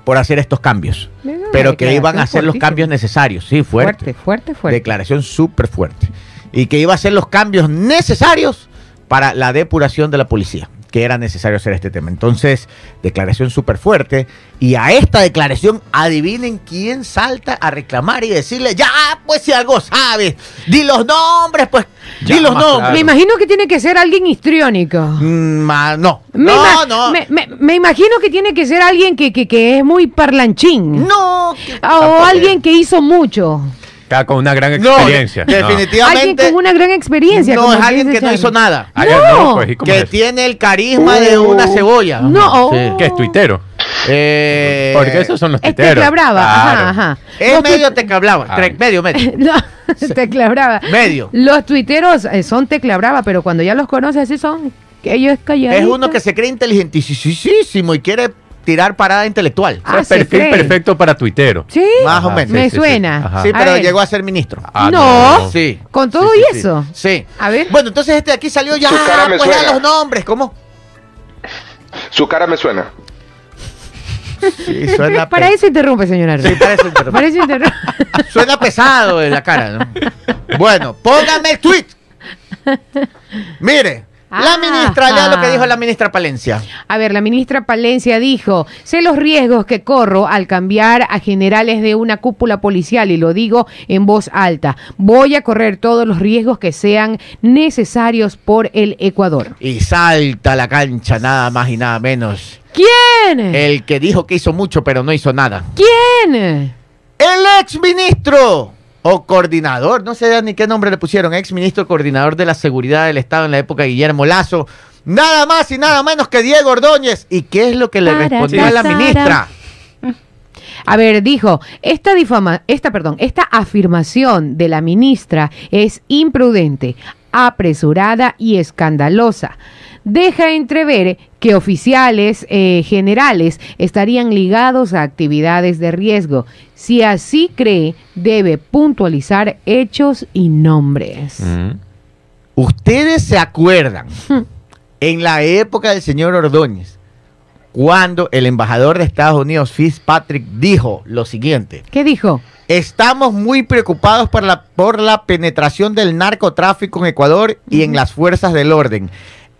por hacer estos cambios. Pero que iban a hacer los fuertísima. cambios necesarios, sí, fuerte. Fuerte, fuerte, fuerte. Declaración súper fuerte. Y que iba a hacer los cambios necesarios para la depuración de la policía, que era necesario hacer este tema. Entonces, declaración súper fuerte. Y a esta declaración, adivinen quién salta a reclamar y decirle, ya, pues si algo sabes, di los nombres, pues, di los nombres. claro. Me imagino que tiene que ser alguien histriónico. Mm, ma- no, Me, no, no. Me, me- me imagino que tiene que ser alguien que, que- que es muy parlanchín. No, que- o tampoco- alguien que hizo mucho. Está con una gran experiencia. No. definitivamente. Alguien con una gran experiencia. No, es alguien que no hizo nada. Ah, ya No. no, pues, ¿y cómo Que es? tiene el carisma de una cebolla. No. Sí. ¿Qué es tuitero? Eh, Porque esos son los Es tuiteros. tecla brava. Claro. Ajá, ajá. Es medio tecla brava. Tre- Medio, medio. <laughs> No, tecla brava. Medio. Los tuiteros eh, son tecla brava, pero cuando ya los conoces así son. Que ellos. Es uno que se cree inteligentísimo y quiere tirar parada intelectual. Ah, perfil cree. perfecto para tuitero. Sí. Más o menos. Me sí, suena. sí. Pero ver. llegó a ser ministro. Ah, No. Sí. Con todo Sí, y eso. Sí. A ver. Bueno, entonces este de aquí salió ya, Su cara me pues ya suena. los nombres, ¿cómo? Su cara me suena. Sí, suena, <laughs> Para eso interrumpe, señora. Sí, para eso interrumpe. Para eso interrumpe. <laughs> Suena pesado en la cara, ¿no? Bueno, póngame el tweet. Mire, la Ah, ministra, lea lo que ah. dijo la ministra Palencia. A ver, la ministra Palencia dijo, sé los riesgos que corro al cambiar a generales de una cúpula policial y lo digo en voz alta. Voy a correr todos los riesgos que sean necesarios por el Ecuador. Y salta a la cancha nada más y nada menos. ¿Quién? El que dijo que hizo mucho pero no hizo nada. ¿Quién? El ex ministro o coordinador, no sé ni qué nombre le pusieron, ex ministro coordinador de la seguridad del Estado en la época de Guillermo Lazo. Nada más y nada menos que Diego Ordóñez. ¿Y qué es lo que le respondió a la ministra? A ver, dijo, esta difama, esta, perdón, esta afirmación de la ministra es imprudente, apresurada y escandalosa. Deja entrever que oficiales eh, generales estarían ligados a actividades de riesgo. Si así cree, debe puntualizar hechos y nombres. Mm. Ustedes se acuerdan <laughs> en la época del señor Ordóñez, cuando el embajador de Estados Unidos, Fitzpatrick, dijo lo siguiente. ¿Qué dijo? Estamos muy preocupados por la, por la penetración del narcotráfico en Ecuador y en las fuerzas del orden.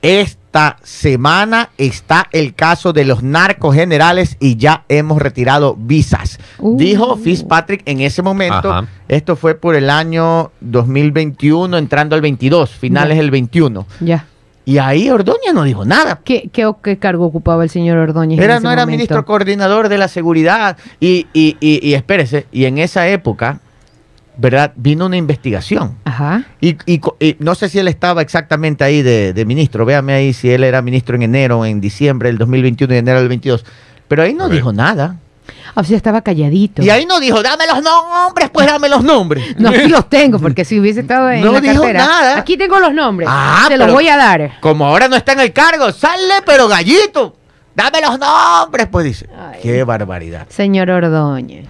Esta semana está el caso de los narcos generales y ya hemos retirado visas. Uh. Dijo Fitzpatrick en ese momento. Ajá. Esto fue por el año 2021, entrando al 22, finales del 21. Ya. Y ahí Ordóñez no dijo nada. ¿Qué, qué, qué cargo ocupaba el señor Ordóñez? en Era, ese no era momento? ministro coordinador de la seguridad. Y, y, y, y espérese, y en esa época, ¿verdad? Vino una investigación. Ajá. Y, y no sé si él estaba exactamente ahí de, de ministro. Véame ahí si él era ministro en enero, en diciembre del 2021 y enero del 22. Pero ahí no dijo nada. O sea, estaba calladito. Y ahí no dijo, dame los nombres, pues dame los nombres. <laughs> No, sí los tengo, porque si hubiese estado en No la dijo cartera. nada. Aquí tengo los nombres. Ah, Te los voy a dar. Como ahora no está en el cargo, sale pero gallito. Dame los nombres, pues dice. Ay. Qué barbaridad. Señor Ordóñez.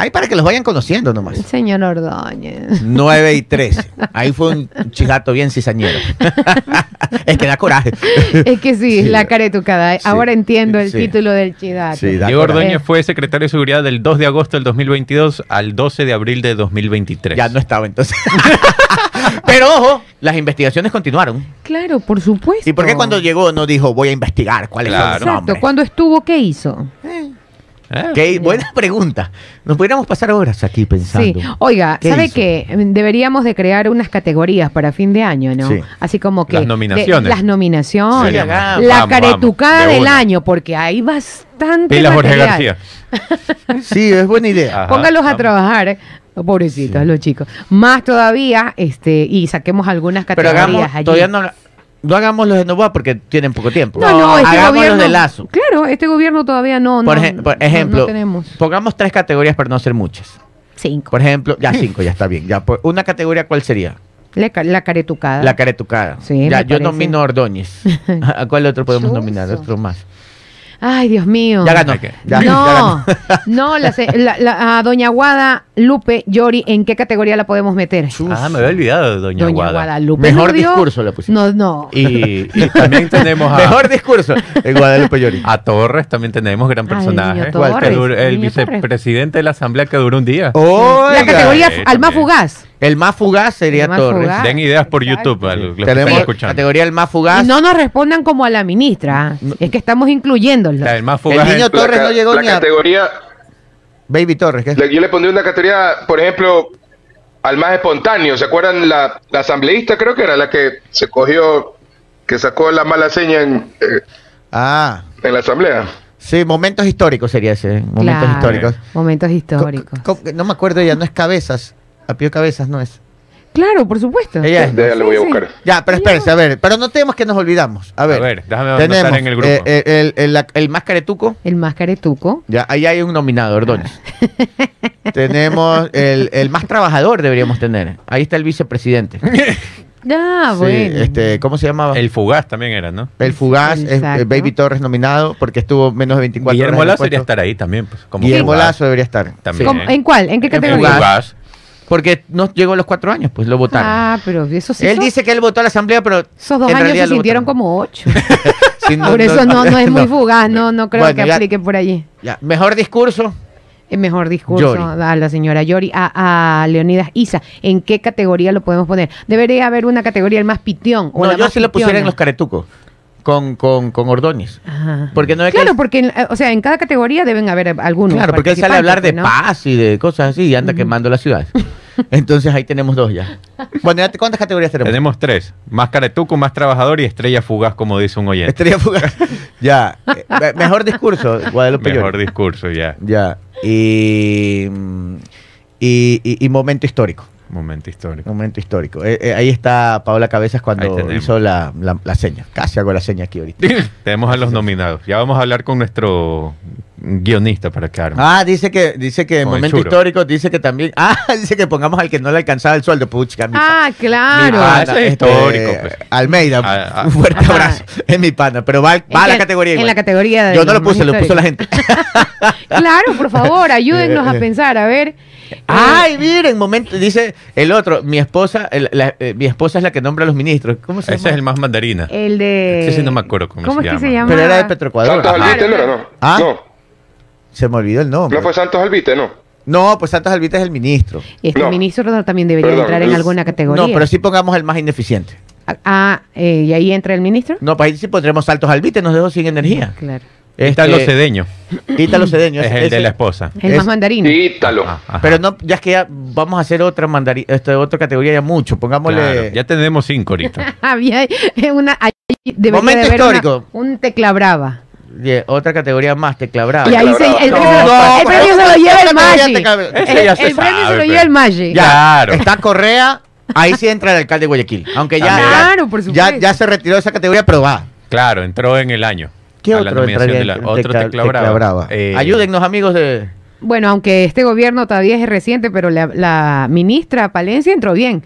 Ahí para que los vayan conociendo nomás. Señor Ordóñez. 9 y 13. <laughs> Ahí fue un chigato bien cizañero. <laughs> es que da coraje. Es que sí, Sí. la caretucada. Sí. Ahora entiendo el Sí. título del chidato. Sí, da Diego. Ordóñez fue secretario de Seguridad del 2 de agosto del 2022 al 12 de abril de 2023. Ya no estaba entonces. <laughs> Pero ojo, las investigaciones continuaron. Claro, por supuesto. ¿Y por qué cuando llegó no dijo voy a investigar cuáles son Claro. los Exacto, nombres? cuando estuvo, ¿qué hizo? Ah, Qué buena pregunta. Nos podríamos pasar horas aquí Sí, pensando. oiga, ¿Qué ¿sabe hizo? qué? Deberíamos de crear unas categorías para fin de año, ¿no? Sí. Así como que... Las de- nominaciones. las nominaciones. Sí, la Vamos, caretucada vamos, de del una. año, porque hay bastante Pila Jorge. García. <laughs> Sí, es buena idea. Ajá, Póngalos a trabajar. eh. Pobrecitos los chicos. Más todavía, este, y saquemos algunas Pero categorías hagamos, allí. todavía no, no hagamos los de Novoa porque tienen poco tiempo. No, no, este hagamos gobierno. los de Lazo. Claro, este gobierno todavía no. Por, no, ej- por ejemplo, No, tenemos. pongamos tres categorías para no ser muchas. Cinco. Por ejemplo, ya <laughs> cinco, ya está bien. Ya, por- una categoría, ¿cuál sería? La, la caretucada. La caretucada. Sí, ya, yo parece. nomino a Ordóñez. <laughs> ¿A cuál otro podemos nominar? Otro más. Ay, Dios mío. Ya ganó. Ya, ya no, ganó. <laughs> no, la, se- la- la- a Doña Guada, Lupe, Yori, ¿en qué categoría la podemos meter? Ah, me había olvidado de Doña, Doña Guada. Guadalupe. Mejor discurso le pusimos. No, no. Y, y también <laughs> tenemos a, Mejor discurso. El <laughs> Guadalupe Llori. a Torres, también tenemos gran personaje. Torres, duró- el Torres. vicepresidente de la asamblea que duró un día. La categoría al más fugaz. El más fugaz sería El más Torres. fugaz. Den ideas por Exacto. YouTube a los que Tenemos escuchando. categoría el más fugaz. Y no nos respondan como a la ministra. Es que estamos incluyéndolo. O sea, el más el fugaz niño es- Torres la, no llegó la ni a categoría, Baby Torres. yo le pondría una categoría, por ejemplo, al más espontáneo. ¿Se acuerdan la, la asambleísta? Creo que era la que se cogió, que sacó la mala seña en, eh, Ah, en la asamblea. sí, momentos históricos sería ese. Momentos Claro, históricos. Momentos Co- históricos. co- no me acuerdo ella, no es Cabezas. Apio Cabezas no es. Claro, por supuesto. Ella es. Ya le voy a buscar. Ya, pero espérense, a ver, pero notemos que nos olvidamos. A ver, A ver, déjame tenemos anotar en el grupo. eh, eh, el, el, el más caretuco, El más caretuco. ya, ahí hay un nominado, Ordóñez. <laughs> tenemos el, el más trabajador, deberíamos tener. Ahí está el vicepresidente. <laughs> Ah, Sí, bueno. este, ¿Cómo se llamaba? El fugaz también era, ¿no? El fugaz, es- eh, Baby Torres nominado porque estuvo menos de 24 Guillermo horas. el Lazo debería estar ahí también. Pues, como Guillermo. Lazo debería estar. También. sí. ¿Cómo- ¿En cuál? ¿En qué El categoría? fugaz. Porque no llegó a los cuatro años, pues lo votaron. Ah, pero eso sí. él dice que él votó a la asamblea, pero Esos dos en años se sintieron votaron. como ocho. <laughs> Sí, por eso no, no es muy no. fugaz, no, no creo Bueno, que ya- aplique por allí. Ya, Mejor discurso. El mejor discurso Yori. a la señora Yori, a, a Leonidas Isa. ¿En qué categoría lo podemos poner? Debería haber una categoría el más pitión. O No, la yo más sí lo pusiera en los caretucos. Con, con, con Ordóñez. Ajá. Porque no es Claro, que. porque, en- o sea, en cada categoría deben haber algunos. Claro, porque él sale a hablar de participantes, paz y de cosas así y anda quemando la ciudad. <laughs> Entonces ahí tenemos dos ya. Bueno, ¿cuántas categorías tenemos? Tenemos tres. Más caretuco, más trabajador y estrella fugaz, como dice un oyente. Estrella fugaz. <laughs> ya. Eh, me- mejor discurso, Guadalupe Mejor Llori. discurso, ya. Ya. Y, y, y- y momento histórico. Momento histórico. Momento histórico. Eh, eh, ahí está Paola Cabezas cuando hizo la, la- la seña. Casi hago la seña aquí ahorita. <laughs> Tenemos a los nominados. Ya vamos a hablar con nuestro guionista para que arme. Ah, dice que, dice que momento histórico, dice que también. <laughs> Ah, dice que pongamos al que no le alcanzaba el sueldo. Pucha, mi Ah, mi claro. Ah, ese es histórico, pues. Almeida, Ah, ah. un fuerte abrazo. Es mi pana, pero va, va a la categoría. En igual. la categoría de Yo no lo puse, lo puso la gente. <laughs> claro, por favor, ayúdennos a pensar, a ver. Ay, miren, momento, dice el otro, mi esposa, el- la- eh, mi esposa es la que nombra a los ministros. ¿Cómo se Ese llama? es el más mandarina. El de. Ese sí no me acuerdo cómo se es que llama. se llama? Pero era de Petroecuador. Santos Ajá. Albite, ¿no era? No. ¿Ah? No, Se me olvidó el nombre. no fue Santos Albite, no. No, pues Santos Albita es el ministro. Este No. ministro también debería Perdón, entrar en es- alguna categoría. No, pero sí pongamos el más ineficiente. Ah, eh, y ahí entra el ministro. No, pues ahí sí pondremos Saltos Albite, nos dejó sin energía. Claro. Está Este, los cedeños. Ítalo <clears throat> Cedeño. Es ese- el de la esposa. El Es- más mandarino. Ítalo. Ah. Pero no, ya es que ya vamos a hacer otra mandari este, otra categoría ya mucho. Pongámosle. Claro, ya tenemos cinco ahorita. <laughs> Había una. Momento de haber una- histórico. un tecla brava. Yeah, otra categoría más, tecla brava. Y ahí se, el No, premio, no, el pero premio se lo lleva el Maggi. El, se premio se lo lleva el Maggi. Ya, Claro. Está Correa, ahí sí entra el alcalde de Guayaquil. Aunque ya, También. ya- Claro, por supuesto. ya, ya se retiró de esa categoría, pero va. Claro, entró en el año. ¿Qué A otro nominación entraría de la- en otro tecla- tecla tecla brava. brava? Eh, Ayúdennos, amigos de. Bueno, aunque este gobierno todavía es reciente, pero la, la ministra Palencia entró bien.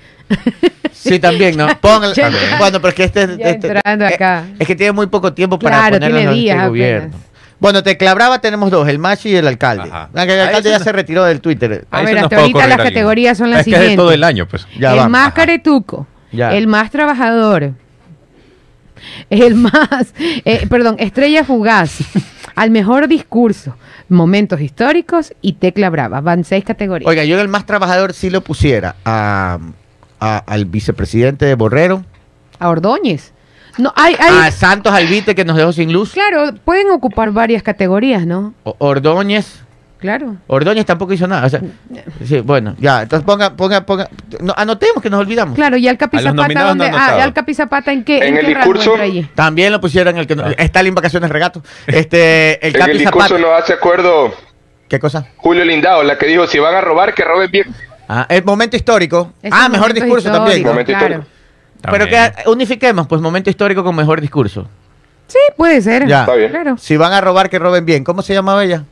Sí, también, ¿no? <laughs> Ya también. Bueno, pero es que este, este- entrando eh, acá. Es que tiene muy poco tiempo para Claro, ponerlo tiene este apenas. gobierno. Bueno, Tecla Brava tenemos dos, el Machi y el alcalde. Ajá. Aunque el A alcalde ya no- se retiró del Twitter. A ver, hasta ahorita las categorías son las <laughs> es que es de siguientes. todo el año, pues. Ya el vamos. más Ajá. caretuco, Ya. el más trabajador, <laughs> el más, eh, perdón, estrella fugaz, al mejor discurso, momentos históricos y tecla brava. Van seis categorías. Oiga, yo el más trabajador sí lo pusiera a, a- al vicepresidente de Borrero. A Ordóñez. No, hay, hay, A Santos Albite que nos dejó sin luz. claro, pueden ocupar varias categorías, ¿no? O- Ordóñez. Claro. Ordóñez tampoco hizo nada. O sea, sí, bueno, ya. Entonces ponga, ponga, ponga. no, anotemos que nos olvidamos. Claro, y al Capi A los Zapata, no ¿dónde? han ah, Zapata, ¿en qué, En en el qué discurso-? También lo pusieron el que no, está en vacaciones regato. <laughs> Este, el En Capi el discurso Zapata. nos hace acuerdo ¿Qué cosa? Julio Lindao, la que dijo, si van a robar, que roben bien. Ah, el momento histórico. Es ah, mejor discurso también. Momento claro. histórico. Pero que unifiquemos, pues momento histórico con mejor discurso. Sí, puede ser. Ya. Está bien. Claro. Si van a robar, que roben bien. ¿Cómo se llamaba ella?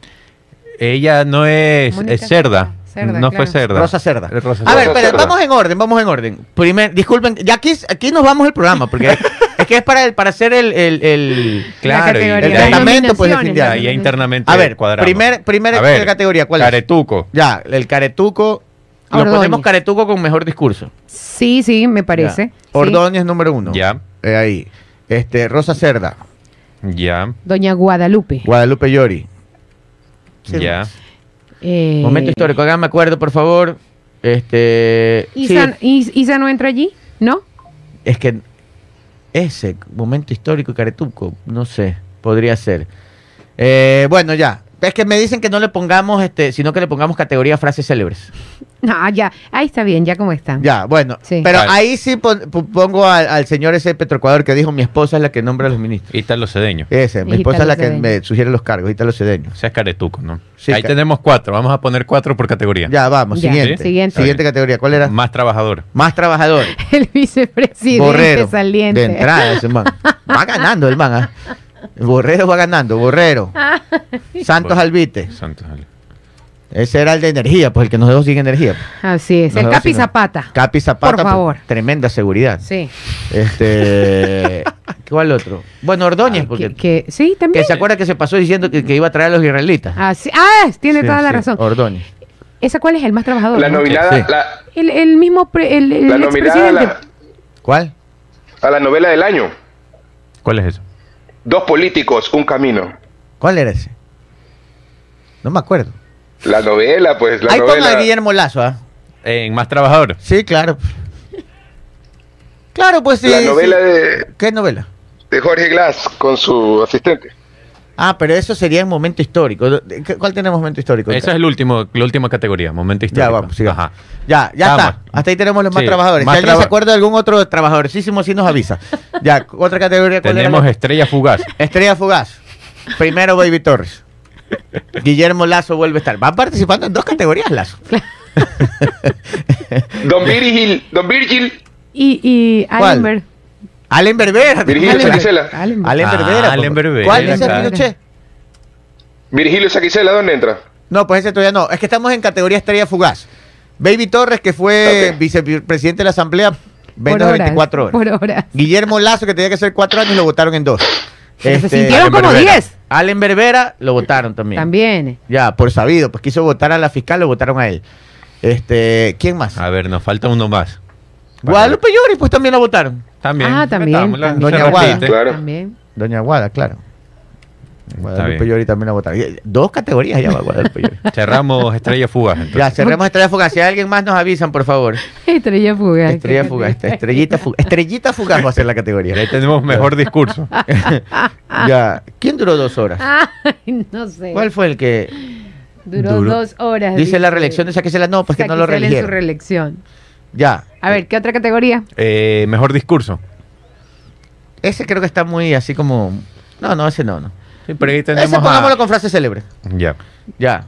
Ella no es, es Cerda. Cerda, no claro. fue Cerda. Rosa Cerda. A ver. Rosa pero Cerda. vamos en orden, vamos en orden. Primer, disculpen, ya aquí, aquí nos vamos el programa, porque <laughs> es que es para, el- para hacer el, el, el- Claro, y el testamento, pues, ahí internamente A ver, cuadramos. primer, primer A ver, categoría, ¿cuál es? Caretuco. Ya, el caretuco. Lo ponemos caretuco con mejor discurso. Sí, sí, me parece. Ya. Ordóñez número uno. Ya. Eh, ahí. Este, Rosa Cerda. Ya. Doña Guadalupe. Guadalupe Llori. Sí. ya. Eh, Momento histórico, háganme acuerdo, por favor. Este. sí, Isa, Is- Isa no entra allí, ¿no? es que ese momento histórico caretuco, no sé, podría ser. Eh, bueno, ya. Es que me dicen que no le pongamos, este, sino que le pongamos categoría frases célebres. Ah, ya. Ahí está bien, ya como está. Ya, bueno. Sí. Pero Vale. ahí sí pon- pongo al, al señor ese Petroecuador que dijo mi esposa es la que nombra a los ministros. Y Italo Cedeño. Ese, mi esposa es la que Cedeño. me sugiere los cargos, Italo Cedeño. O sea, es Caretuco, ¿no? Sí, Ahí ca- tenemos cuatro. Vamos a poner cuatro por categoría. Ya, vamos, Ya, siguiente. siguiente. Siguiente categoría, ¿cuál era? Más trabajador. Más trabajador. <laughs> El vicepresidente Borrero. saliente. De entrada ese man. Va ganando el man. ¿ah? <laughs> Borrero va ganando, Borrero. Santos Albite. Santos. Ese era el de energía, pues el que nos dejó sin energía. Así es. Nos El Capi sin- Zapata. Capi Zapata. Por pues, favor. tremenda seguridad. Sí. Este. <laughs> ¿Cuál otro? Bueno, Ordóñez, porque. Que, que- sí, Que también. se acuerda que se pasó diciendo que, que iba a traer a los israelitas. Ah, sí. Ah, tiene Sí, toda la sí, razón. Ordóñez. ¿Esa cuál es el más trabajador? La no? nominada, Sí. la, El, el mismo, pre- el, el la nominada la, ¿Cuál? a la novela del año. ¿Cuál es eso? Dos políticos, un camino. ¿Cuál era ese? No me acuerdo. La novela, pues, la Ahí ponga a novela. Guillermo Lazo, ¿ah? En Más trabajador. Sí, claro. Claro, pues sí. la sí. novela de, ¿Qué novela? de Jorge Glass con su asistente. Ah, pero eso sería en momento histórico. ¿Qué- ¿Cuál tenemos momento histórico? Esa es el último, la última categoría, momento histórico. Ya, vamos. Ajá. Ya, ya está. Hasta ahí tenemos los más Sí, trabajadores. más si alguien se acuerda de algún otro trabajadorcísimo, sí nos avisa. <laughs> Ya, otra categoría. ¿cuál era Tenemos la- Estrella Fugaz. <laughs> Estrella Fugaz. Primero Baby Torres. Guillermo Lazo vuelve a estar. Va participando en dos categorías, Lazo. <laughs> Don Virgil, Don Virgil, Y, y. Allen Berbera. Virgilio. Saquicela. Allen Ah, Berbera. Allen. Berbera, ¿Cuál es el claro. Pinochet? Virgilio Saquicela, ¿dónde entra? No, pues ese todavía no. Es que estamos en categoría Estrella Fugaz. Baby Torres, que fue vicepresidente de la Asamblea, menos de horas, 24 horas. Por horas. Guillermo Lazo, que tenía que ser cuatro años, lo votaron en dos. Pero se Este, sintieron Allen como Berbera. 10. Allen Berbera lo votaron también. También. Ya, por sabido, pues quiso votar a la fiscal, lo votaron a él. Este, ¿quién más? A ver, nos falta uno más. Guadalupe Llori, pues también lo votaron. También. Ah, también, Doña Guada. Claro. También. Doña Guada, claro. Guadalupe. Llori también la votaron. Y- Dos categorías ya va Guadalupe Llori. <laughs> Cerramos Estrella Fugaz. Entonces. Ya, cerremos Estrella Fugaz. Si alguien más nos avisan, por favor. <laughs> Estrella fugaz. Estrella Fugaz. esta- Estrellita Fugaz. Estrellita Fugaz va a ser la categoría. Ahí tenemos mejor discurso. <laughs> Ya. ¿Quién duró dos horas? Ay, no sé. ¿Cuál fue el que Duró Duró. dos horas. dice la reelección de Saquicela? No, pues que no lo Saquicela en su reeligieron. reelección. Ya. A ver, ¿qué otra categoría? Eh, mejor discurso. Ese creo que está muy así como. No, no, ese no, no. Sí, pero ahí Ese tenemos pongámoslo a... con frase célebre. Ya. Ya.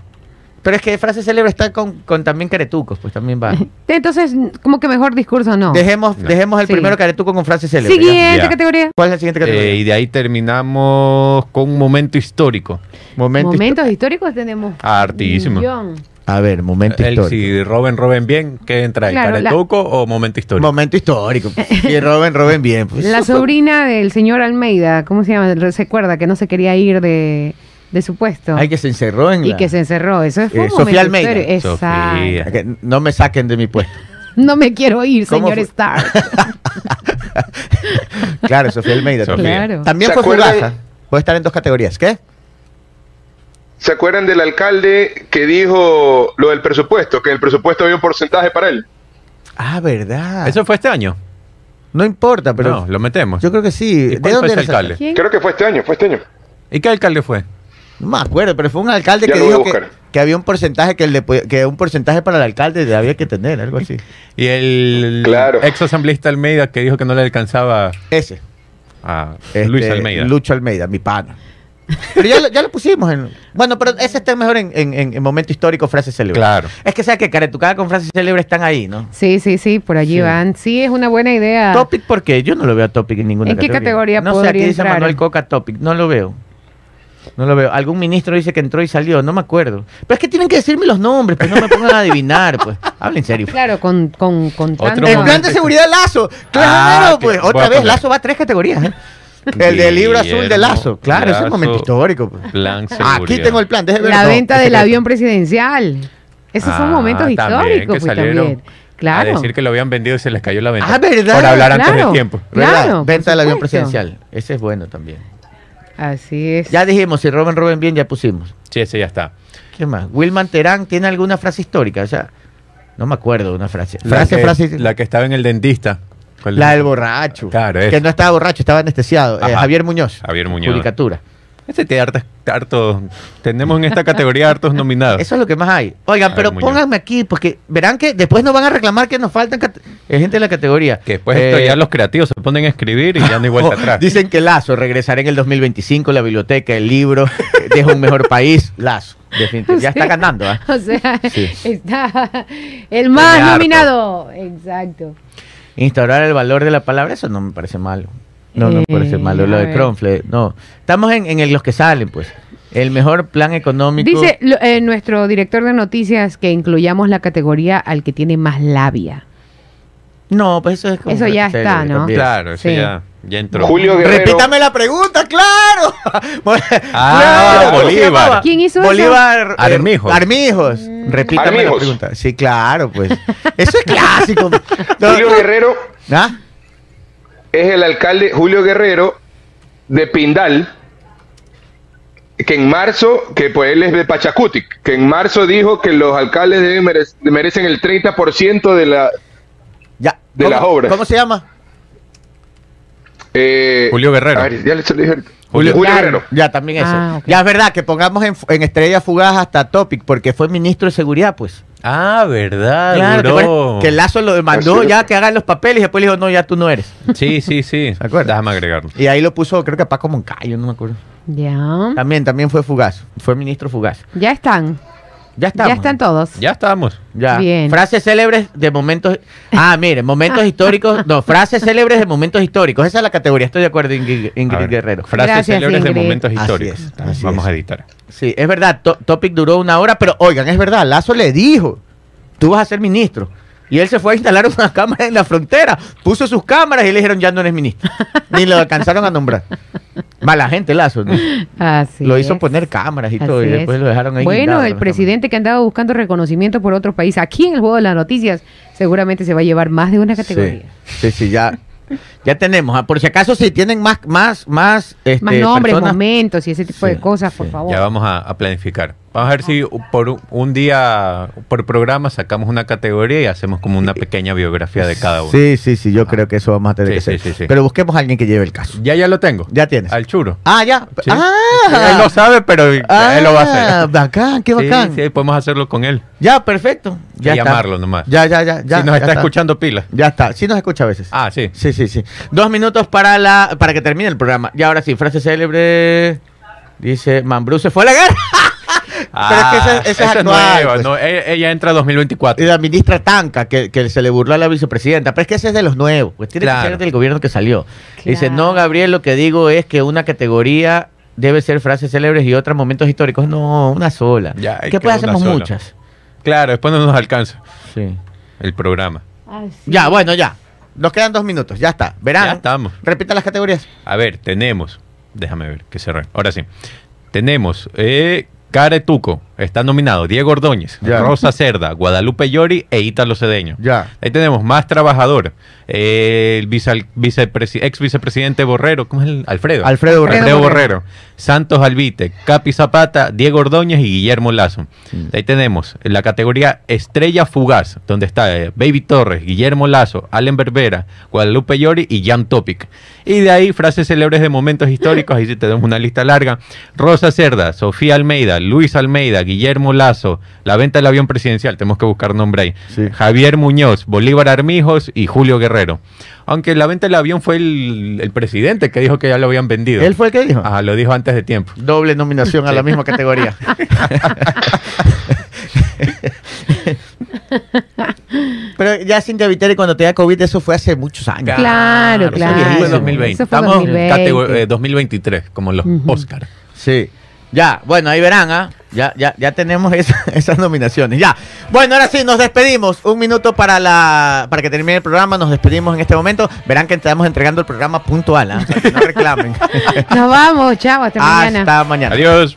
Pero es que frase célebre está con, con también caretucos, pues también va. <laughs> Entonces, como que mejor discurso no. Dejemos, No. dejemos el Sí. primero caretuco con frase célebre. Siguiente Ya. categoría. ¿Cuál es la siguiente categoría? Eh, y de ahí terminamos con un momento histórico. momento Momentos históricos tenemos. Millón. A ver, momento El, histórico. si roben, roben bien, ¿qué entra ahí? Claro, la- ¿Caretuco o momento histórico? Momento histórico. <laughs> Y roben, roben bien. pues. La sobrina del señor Almeida, ¿cómo se llama? Se acuerda que no se quería ir de, de su puesto. Ay, que se encerró en y la- que se encerró. Eso fue Eh, un Sofía momento Almeida. histórico. Exacto. Sofía. Que no me saquen de mi puesto. <laughs> No me quiero ir, ¿Cómo señor fue? Stark. <laughs> claro, Sofía Almeida. Sofía. también. Claro. También ¿Se fue fugaza. Puede estar en dos categorías. ¿Qué? ¿Se acuerdan del alcalde que dijo lo del presupuesto? Que el presupuesto había un porcentaje para él. Ah, verdad. ¿Eso fue este año? No importa, pero no, lo metemos. yo creo que sí. ¿Y ¿De cuál fue dónde ese alcalde? ¿Quién? Creo que fue este año, fue este año. ¿Y qué alcalde fue? No me acuerdo, pero fue un alcalde Ya que dijo que había un porcentaje que, el de- que un porcentaje para el alcalde había que tener, algo así. <laughs> Y el Claro. ex asambleísta Almeida que dijo que no le alcanzaba Ese. a este, Luis Almeida. Lucho Almeida, mi pana. Pero ya, lo- ya lo pusimos en. Bueno, pero ese está mejor en, en, en- en momento histórico, frases célebres. Claro. Es que sabes que caretucada con frases célebres están ahí, ¿no? Sí, sí, sí, por allí Sí. van. Sí, es una buena idea. Topic, porque yo no lo veo a Topic en ninguna ¿En qué categoría No sé, aquí podría dice entrar? Manuel Coca Topic, no lo veo. No lo veo. Algún ministro dice que entró y salió, no me acuerdo. Pero es que tienen que decirme los nombres, pues no me pongan a adivinar, pues. <laughs> Hablen en serio. Claro, con, con, con tanto- El plan de seguridad Lazo. Claro, Ah, pues. Otra vez. Lazo va a tres categorías. ¿eh? <laughs> El del libro azul de Lazo. Claro, ese es un momento histórico. pues. Plan Aquí tengo el plan, déjeme ver. La No, venta del <laughs> avión presidencial. Esos son Ah, momentos también, históricos, que pues salieron también. Claro. A decir que lo habían vendido y se les cayó la venta. Ah, ¿verdad? Por hablar antes Claro. del tiempo. ¿Verdad? Claro, Venta del avión presidencial. Ese es bueno también. Así es. Ya dijimos, si roben, roben bien, ya pusimos. Sí, ese ya está. ¿Qué más? Wilman Terán tiene alguna frase histórica, o sea, no me acuerdo de una frase. La Frase, que, frase. la que estaba en el dentista. ¿Cuál La es? del borracho. Claro, Que no estaba borracho, estaba anestesiado. Eh, Ajá. Javier Muñoz. Javier Muñoz. Judicatura. Ese hartas- hartos. Tenemos en esta categoría hartos nominados. Eso es lo que más hay. Oigan, Javier pero Muñoz. pónganme aquí, porque verán que después nos van a reclamar que nos faltan gente de la categoría. Que después Eh, esto ya los creativos se ponen a escribir y ya no hay vuelta <laughs> oh, atrás. Dicen que Lazo regresará en el 2025, la biblioteca, el libro, <laughs> eh, deja un mejor país. Lazo, definitivamente. Ya <laughs> está ganando, ¿ah? O sea, Sí. está el más Tiene harto. nominado. Exacto. Instaurar el valor de la palabra, eso no me parece malo. No, no me parece Eh, malo. Lo de. Cronfle, no. Estamos en, en el- los que salen, pues. El mejor plan económico. Dice lo- eh, nuestro director de noticias que incluyamos la categoría al que tiene más labia. No, pues eso es como Eso ya está, ¿no? Claro, eso Sí. ya, ya entró. Julio Guerrero. Repítame la pregunta, claro. <laughs> Ah, ¿cómo se Bolívar. llamaba? ¿Quién hizo eso? Bolívar eh, Armijos. Armijos. Repítame la pregunta. Sí, claro, pues. Eso es clásico. <laughs> No, Julio Guerrero ¿Ah? es el alcalde Julio Guerrero de Pindal, que en marzo, que pues él es de Pachacutic, que en marzo dijo que los alcaldes deben merec- merecen el 30% de la... Ya. De ¿Cómo- las obras. ¿Cómo se llama? eh, Julio Guerrero. a ver, ya le dije ahorita. Julio- Julio, Claro. Guerrero. Ya, también eso. Ah. Ya es verdad que pongamos en, en Estrella Fugaz hasta Topic, porque fue ministro de Seguridad, pues. Ah, verdad. Claro, ¿te duró. acuerdas? que Lazo lo demandó ya que hagan los papeles y después le dijo, no, ya tú no eres. Sí, sí, sí. <laughs> ¿Se acuerda? Déjame agregarlo. Y ahí lo puso, creo que Paco Moncayo, no me acuerdo. Ya. También, también fue fugaz. Fue ministro fugaz. Ya están. Ya estamos. Ya están todos. Ya estamos. Ya. Bien. Frases célebres de momentos. Ah, mire, momentos históricos. No, frases célebres de momentos históricos. Esa es la categoría. Estoy de acuerdo, Ingrid, Ingrid Guerrero. Frases Gracias, célebres de momentos Así históricos. es, así Vamos es. a editar. Sí, es verdad. To- Topic duró una hora, pero oigan, es verdad. Lazo le dijo: Tú vas a ser ministro. Y él se fue a instalar una <laughs> cámara en la frontera. Puso sus cámaras y le dijeron: Ya no eres ministro. <laughs> Ni lo alcanzaron a nombrar. Mala gente, Lazo. ¿no? Así lo hizo es. poner cámaras y Así todo. Y es. después lo dejaron ahí. Bueno, el presidente que andaba buscando reconocimiento por otros países aquí en el juego de las noticias seguramente se va a llevar más de una categoría. Sí, sí, sí, ya. Ya tenemos. ah, Por si acaso, si tienen más, más, más, este, Más nombres, personas- momentos y ese tipo Sí, de cosas, por sí. favor. Ya vamos a, a planificar. Vamos a ver si por un- día, por programa, sacamos una categoría y hacemos como una pequeña biografía de cada uno. Sí, sí, sí, yo creo que eso vamos a tener Sí, que sí, hacer. sí, sí. Pero busquemos a alguien que lleve el caso. Ya, ya lo tengo. Ya tienes. Al churo. Ah, ya. Sí. Ah, Él lo sabe, pero él lo va a Ah, hacer. bacán, qué bacán. sí, podemos hacerlo con él. Ya, perfecto. Ya Y está. llamarlo nomás. Ya, ya, ya. ya si nos ya está, escuchando pila. Ya está. Sí nos escucha a veces. Ah, sí. Sí, sí, sí. Dos minutos para la para que termine el programa. Y ahora sí, frase célebre. Dice, Mambrú se fue a la guerra. <laughs> Pero es que ese, ese es esa actual. nueva, pues. no, ella, ella entra a Y 2024. la ministra Tanca, que, que se le burló a la vicepresidenta. Pero es que ese es de los nuevos. Pues tiene Claro. que ser del gobierno que salió. Dice, no, Gabriel, lo que digo es que una categoría debe ser frases célebres y otras momentos históricos. No, una sola. Ya, ¿Qué pues hacemos sola. muchas? Claro, después no nos alcanza Sí. el programa. Así Ya, bueno, ya. Nos quedan dos minutos. Ya está. Verán. Ya estamos. Repita las categorías. A ver, tenemos. Déjame ver, que cerré. Ahora sí. Tenemos eh, Caretuco, Está nominado Diego Ordóñez, Ya. Rosa Cerda, Guadalupe Llori e Ítalo Cedeño. Ya. Ahí tenemos más trabajador. eh, el vice- vicepresi- ex vicepresidente Borrero, ¿cómo es el? Alfredo. Alfredo Borrero. Alfredo Borrero. Santos Albite, Capi Zapata, Diego Ordóñez y Guillermo Lazo. Ahí tenemos en la categoría Estrella Fugaz, donde está eh, Baby Torres, Guillermo Lazo, Allen Berbera, Guadalupe Llori y Jan Topic. Y de ahí frases célebres de momentos históricos, ahí sí tenemos una lista larga. Rosa Cerda, Sofía Almeida, Luis Almeida, Guillermo Lazo, la venta del avión presidencial, tenemos que buscar nombre ahí. Sí. Javier Muñoz, Bolívar Armijos y Julio Guerrero. Aunque la venta del avión fue el, el presidente que dijo que ya lo habían vendido. ¿Él fue el que dijo? Ajá, lo dijo antes de tiempo. Doble nominación a la misma categoría. <laughs> Pero ya Cintia Viteri cuando tenía COVID, eso fue hace muchos años. Claro, Eso claro. fue Fue 2020. Eso fue Estamos 2020. en catego- eh, 2023, como los Ujú. Oscar. Sí. Ya, bueno, ahí verán, ¿ah? Ya, ya, ya tenemos <laughs> esa- esas nominaciones. Ya. Bueno, ahora sí, nos despedimos. Un minuto para la para que termine el programa. Nos despedimos en este momento. Verán que estamos entregando el programa puntual, ¿ah? O sea, que no reclamen. <laughs> Nos vamos, chao, hasta mañana. Hasta mañana. Adiós.